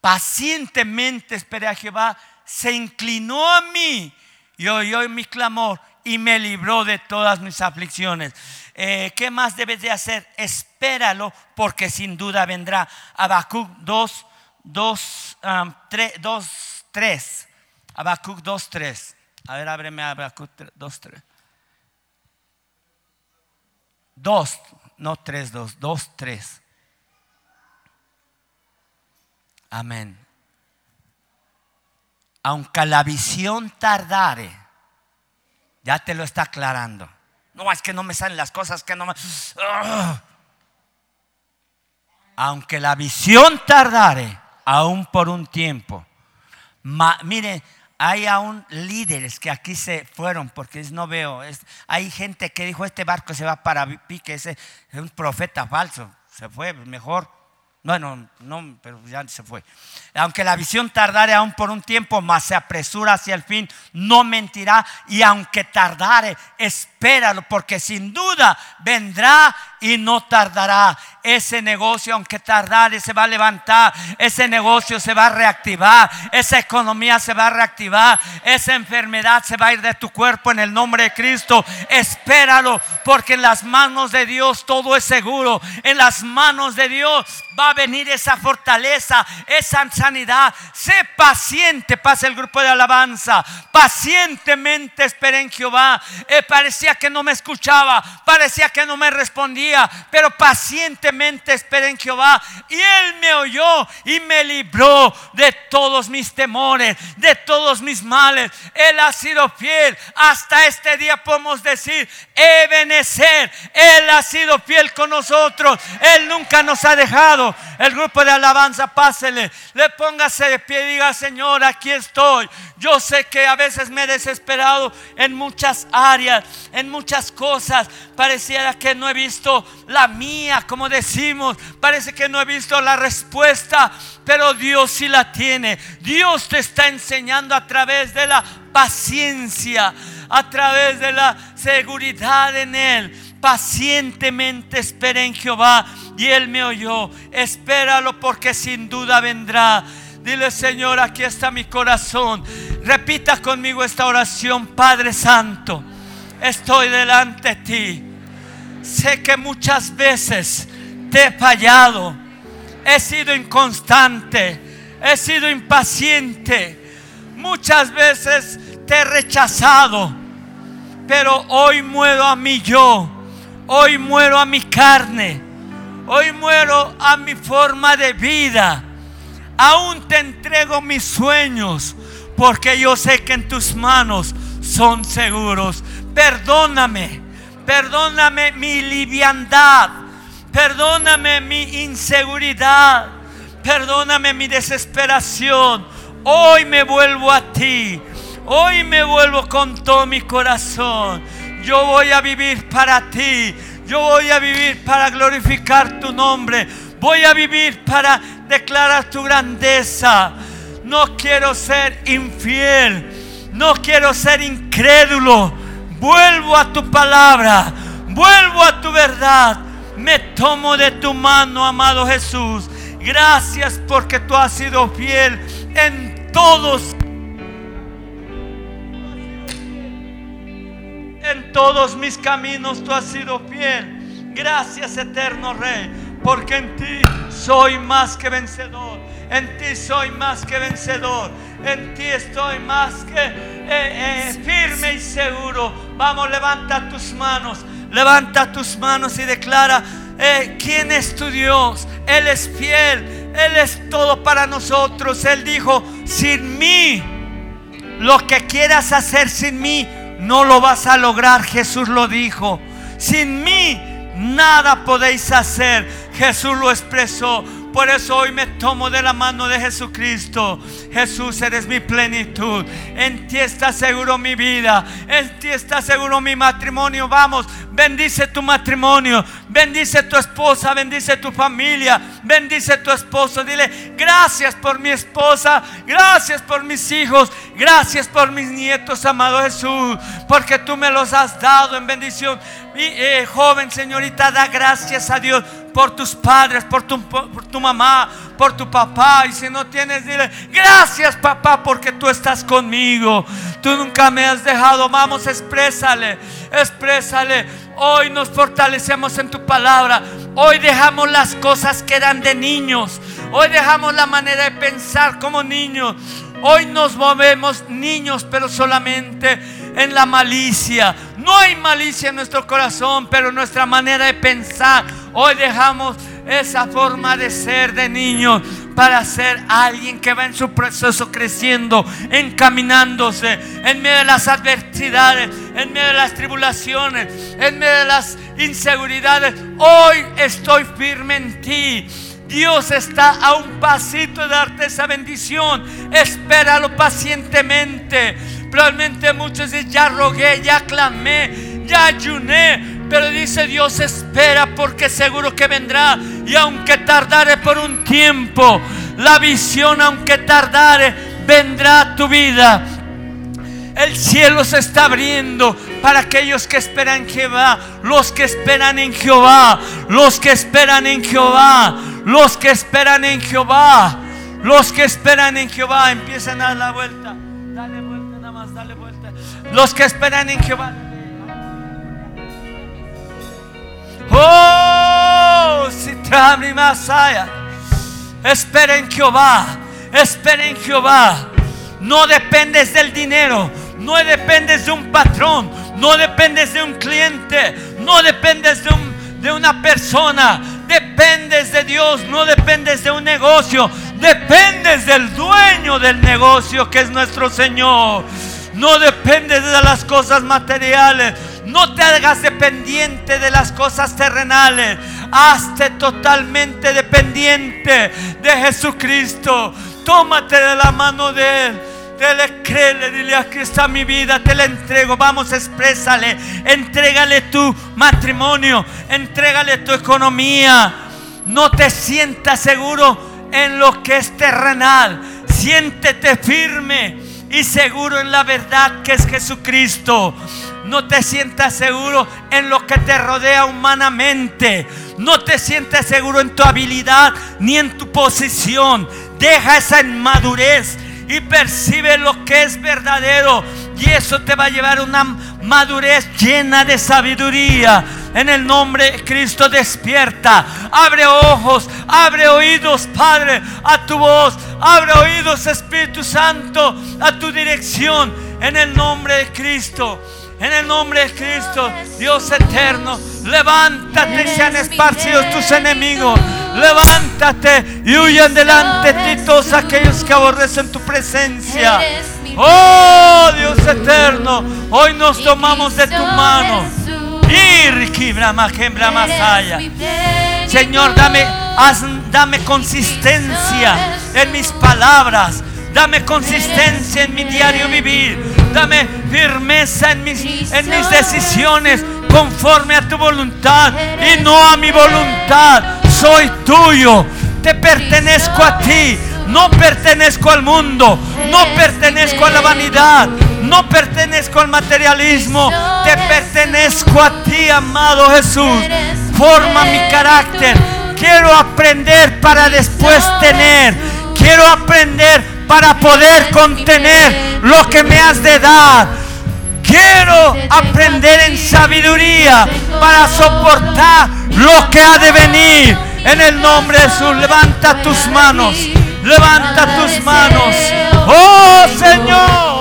Pacientemente esperé a Jehová, se inclinó a mí y oyó mi clamor y me libró de todas mis aflicciones. Eh, ¿Qué más debes de hacer? Espéralo porque sin duda vendrá. Habacuc 2, 2, 3, 2, 3. Habacuc 2, 3. A ver, ábreme Habacuc 2, 3. 2, no 3, 2, 2, 3. Amén. Aunque la visión tardare, ya te lo está aclarando. No, es que no me salen las cosas que no me... Aunque la visión tardare, aún por un tiempo. mire, hay aún líderes que aquí se fueron porque no veo. hay gente que dijo, este barco se va para pique, ese es un profeta falso. Se fue, mejor bueno, no, pero ya se fue. Aunque la visión tardare aún por un tiempo, más se apresura hacia el fin, no mentirá. Y aunque tardare, espéralo, porque sin duda vendrá y no tardará. Ese negocio, aunque tardare, se va a levantar. Ese negocio se va a reactivar. Esa economía se va a reactivar. Esa enfermedad se va a ir de tu cuerpo en el nombre de Cristo. Espéralo, porque en las manos de Dios todo es seguro. En las manos de Dios va a venir esa fortaleza, esa sanidad. Sé paciente, pasa el grupo de alabanza. Pacientemente esperé en Jehová. Eh, parecía que no me escuchaba, parecía que no me respondía, pero pacientemente esperé en Jehová. Y Él me oyó y me libró de todos mis temores, de todos mis males. Él ha sido fiel. Hasta este día podemos decir, Ebenecer, Él ha sido fiel con nosotros. Él nunca nos ha dejado. El grupo de alabanza, pásele, le póngase de pie y diga, Señor, aquí estoy. Yo sé que a veces me he desesperado en muchas áreas, en muchas cosas. Pareciera que no he visto la mía, como decimos. Parece que no he visto la respuesta, pero Dios sí la tiene. Dios te está enseñando a través de la paciencia, a través de la seguridad en Él pacientemente esperé en Jehová y Él me oyó. Espéralo porque sin duda vendrá. Dile, Señor, aquí está mi corazón. Repita conmigo esta oración, Padre Santo. Estoy delante de ti. Sé que muchas veces te he fallado. He sido inconstante. He sido impaciente. Muchas veces te he rechazado. Pero hoy muero a mi yo Hoy muero a mi carne. Hoy muero a mi forma de vida. Aún te entrego mis sueños porque yo sé que en tus manos son seguros. Perdóname, perdóname mi liviandad, perdóname mi inseguridad, perdóname mi desesperación. Hoy me vuelvo a ti, hoy me vuelvo con todo mi corazón. Yo voy a vivir para ti. Yo voy a vivir para glorificar tu nombre. Voy a vivir para declarar tu grandeza. No quiero ser infiel. No quiero ser incrédulo. Vuelvo a tu palabra. Vuelvo a tu verdad. Me tomo de tu mano, amado Jesús. Gracias porque tú has sido fiel en todos En todos mis caminos tú has sido fiel. Gracias eterno Rey, porque en ti soy más que vencedor. En ti soy más que vencedor. En ti estoy más que eh, eh, firme y seguro. Vamos, levanta tus manos. Levanta tus manos y declara, eh, ¿quién es tu Dios? Él es fiel. Él es todo para nosotros. Él dijo, sin mí, lo que quieras hacer sin mí, no lo vas a lograr. Jesús lo dijo. Sin mí nada podéis hacer. Jesús lo expresó. Por eso hoy me tomo de la mano de Jesucristo. Jesús, eres mi plenitud. En ti está seguro mi vida. En ti está seguro mi matrimonio. Vamos, bendice tu matrimonio. Bendice tu esposa. Bendice tu familia. Bendice tu esposo. Dile, gracias por mi esposa. Gracias por mis hijos. Gracias por mis nietos, amado Jesús. Porque tú me los has dado en bendición. Y, eh, joven señorita, da gracias a Dios por tus padres, por tu, mamá, por tu papá. Y si no tienes, dile, gracias papá porque tú estás conmigo. Tú nunca me has dejado. Vamos, exprésale, exprésale. Hoy nos fortalecemos en tu palabra. Hoy dejamos las cosas que eran de niños. Hoy dejamos la manera de pensar como niños. Hoy nos movemos niños, pero solamente en la malicia. No hay malicia en nuestro corazón, pero nuestra manera de pensar. Hoy dejamos esa forma de ser de niños para ser alguien que va en su proceso creciendo, encaminándose en medio de las adversidades, en medio de las tribulaciones, en medio de las inseguridades. Hoy estoy firme en ti. Dios está a un pasito de darte esa bendición. Espéralo pacientemente. Probablemente muchos dicen, ya rogué, ya clamé, ya ayuné. Pero dice Dios, espera porque seguro que vendrá. Y aunque tardare por un tiempo, la visión, aunque tardare, vendrá a tu vida. El cielo se está abriendo para aquellos que esperan en Jehová, los que esperan en Jehová, los que esperan en Jehová, los que esperan en Jehová, los que esperan en Jehová, empiezan a dar la vuelta. Dale Los que esperan en Jehová. Oh, si mi Masaya. Espera en Jehová, espera en Jehová. No dependes del dinero, no dependes de un patrón, no dependes de un cliente, no dependes de, de una persona, dependes de Dios, no dependes de un negocio, dependes del dueño del negocio que es nuestro Señor. No dependes de las cosas materiales, no te hagas dependiente de las cosas terrenales. Hazte totalmente dependiente de Jesucristo. Tómate de la mano de Él. Dile, créele, dile, aquí está mi vida, te la entrego. Vamos, exprésale. Entrégale tu matrimonio, entrégale tu economía. No te sientas seguro en lo que es terrenal. Siéntete firme y seguro en la verdad que es Jesucristo. No te sientas seguro en lo que te rodea humanamente. No te sientas seguro en tu habilidad ni en tu posición. Deja esa inmadurez y percibe lo que es verdadero. Y eso te va a llevar a una madurez llena de sabiduría. En el nombre de Cristo despierta. Abre ojos, abre oídos, Padre, a tu voz. Abre oídos, Espíritu Santo, a tu dirección. En el nombre de Cristo. En el nombre de Cristo, Dios eterno, levántate y sean esparcidos tus enemigos. Levántate y huyan delante de ti todos aquellos que aborrecen tu presencia. Oh Dios eterno, hoy nos tomamos de tu mano. Señor, dame, dame consistencia en mis palabras. Dame consistencia en mi diario vivir. Dame firmeza en mis, en mis decisiones conforme a tu voluntad y no a mi voluntad. Soy tuyo, te pertenezco a ti, no pertenezco al mundo, no pertenezco a la vanidad, no pertenezco al materialismo, te pertenezco a ti, amado Jesús. Forma mi carácter. Quiero aprender para después tener. Quiero aprender para poder contener lo que me has de dar. Quiero aprender en sabiduría para soportar lo que ha de venir. En el nombre de Jesús, levanta tus manos. Levanta tus manos. Oh Señor.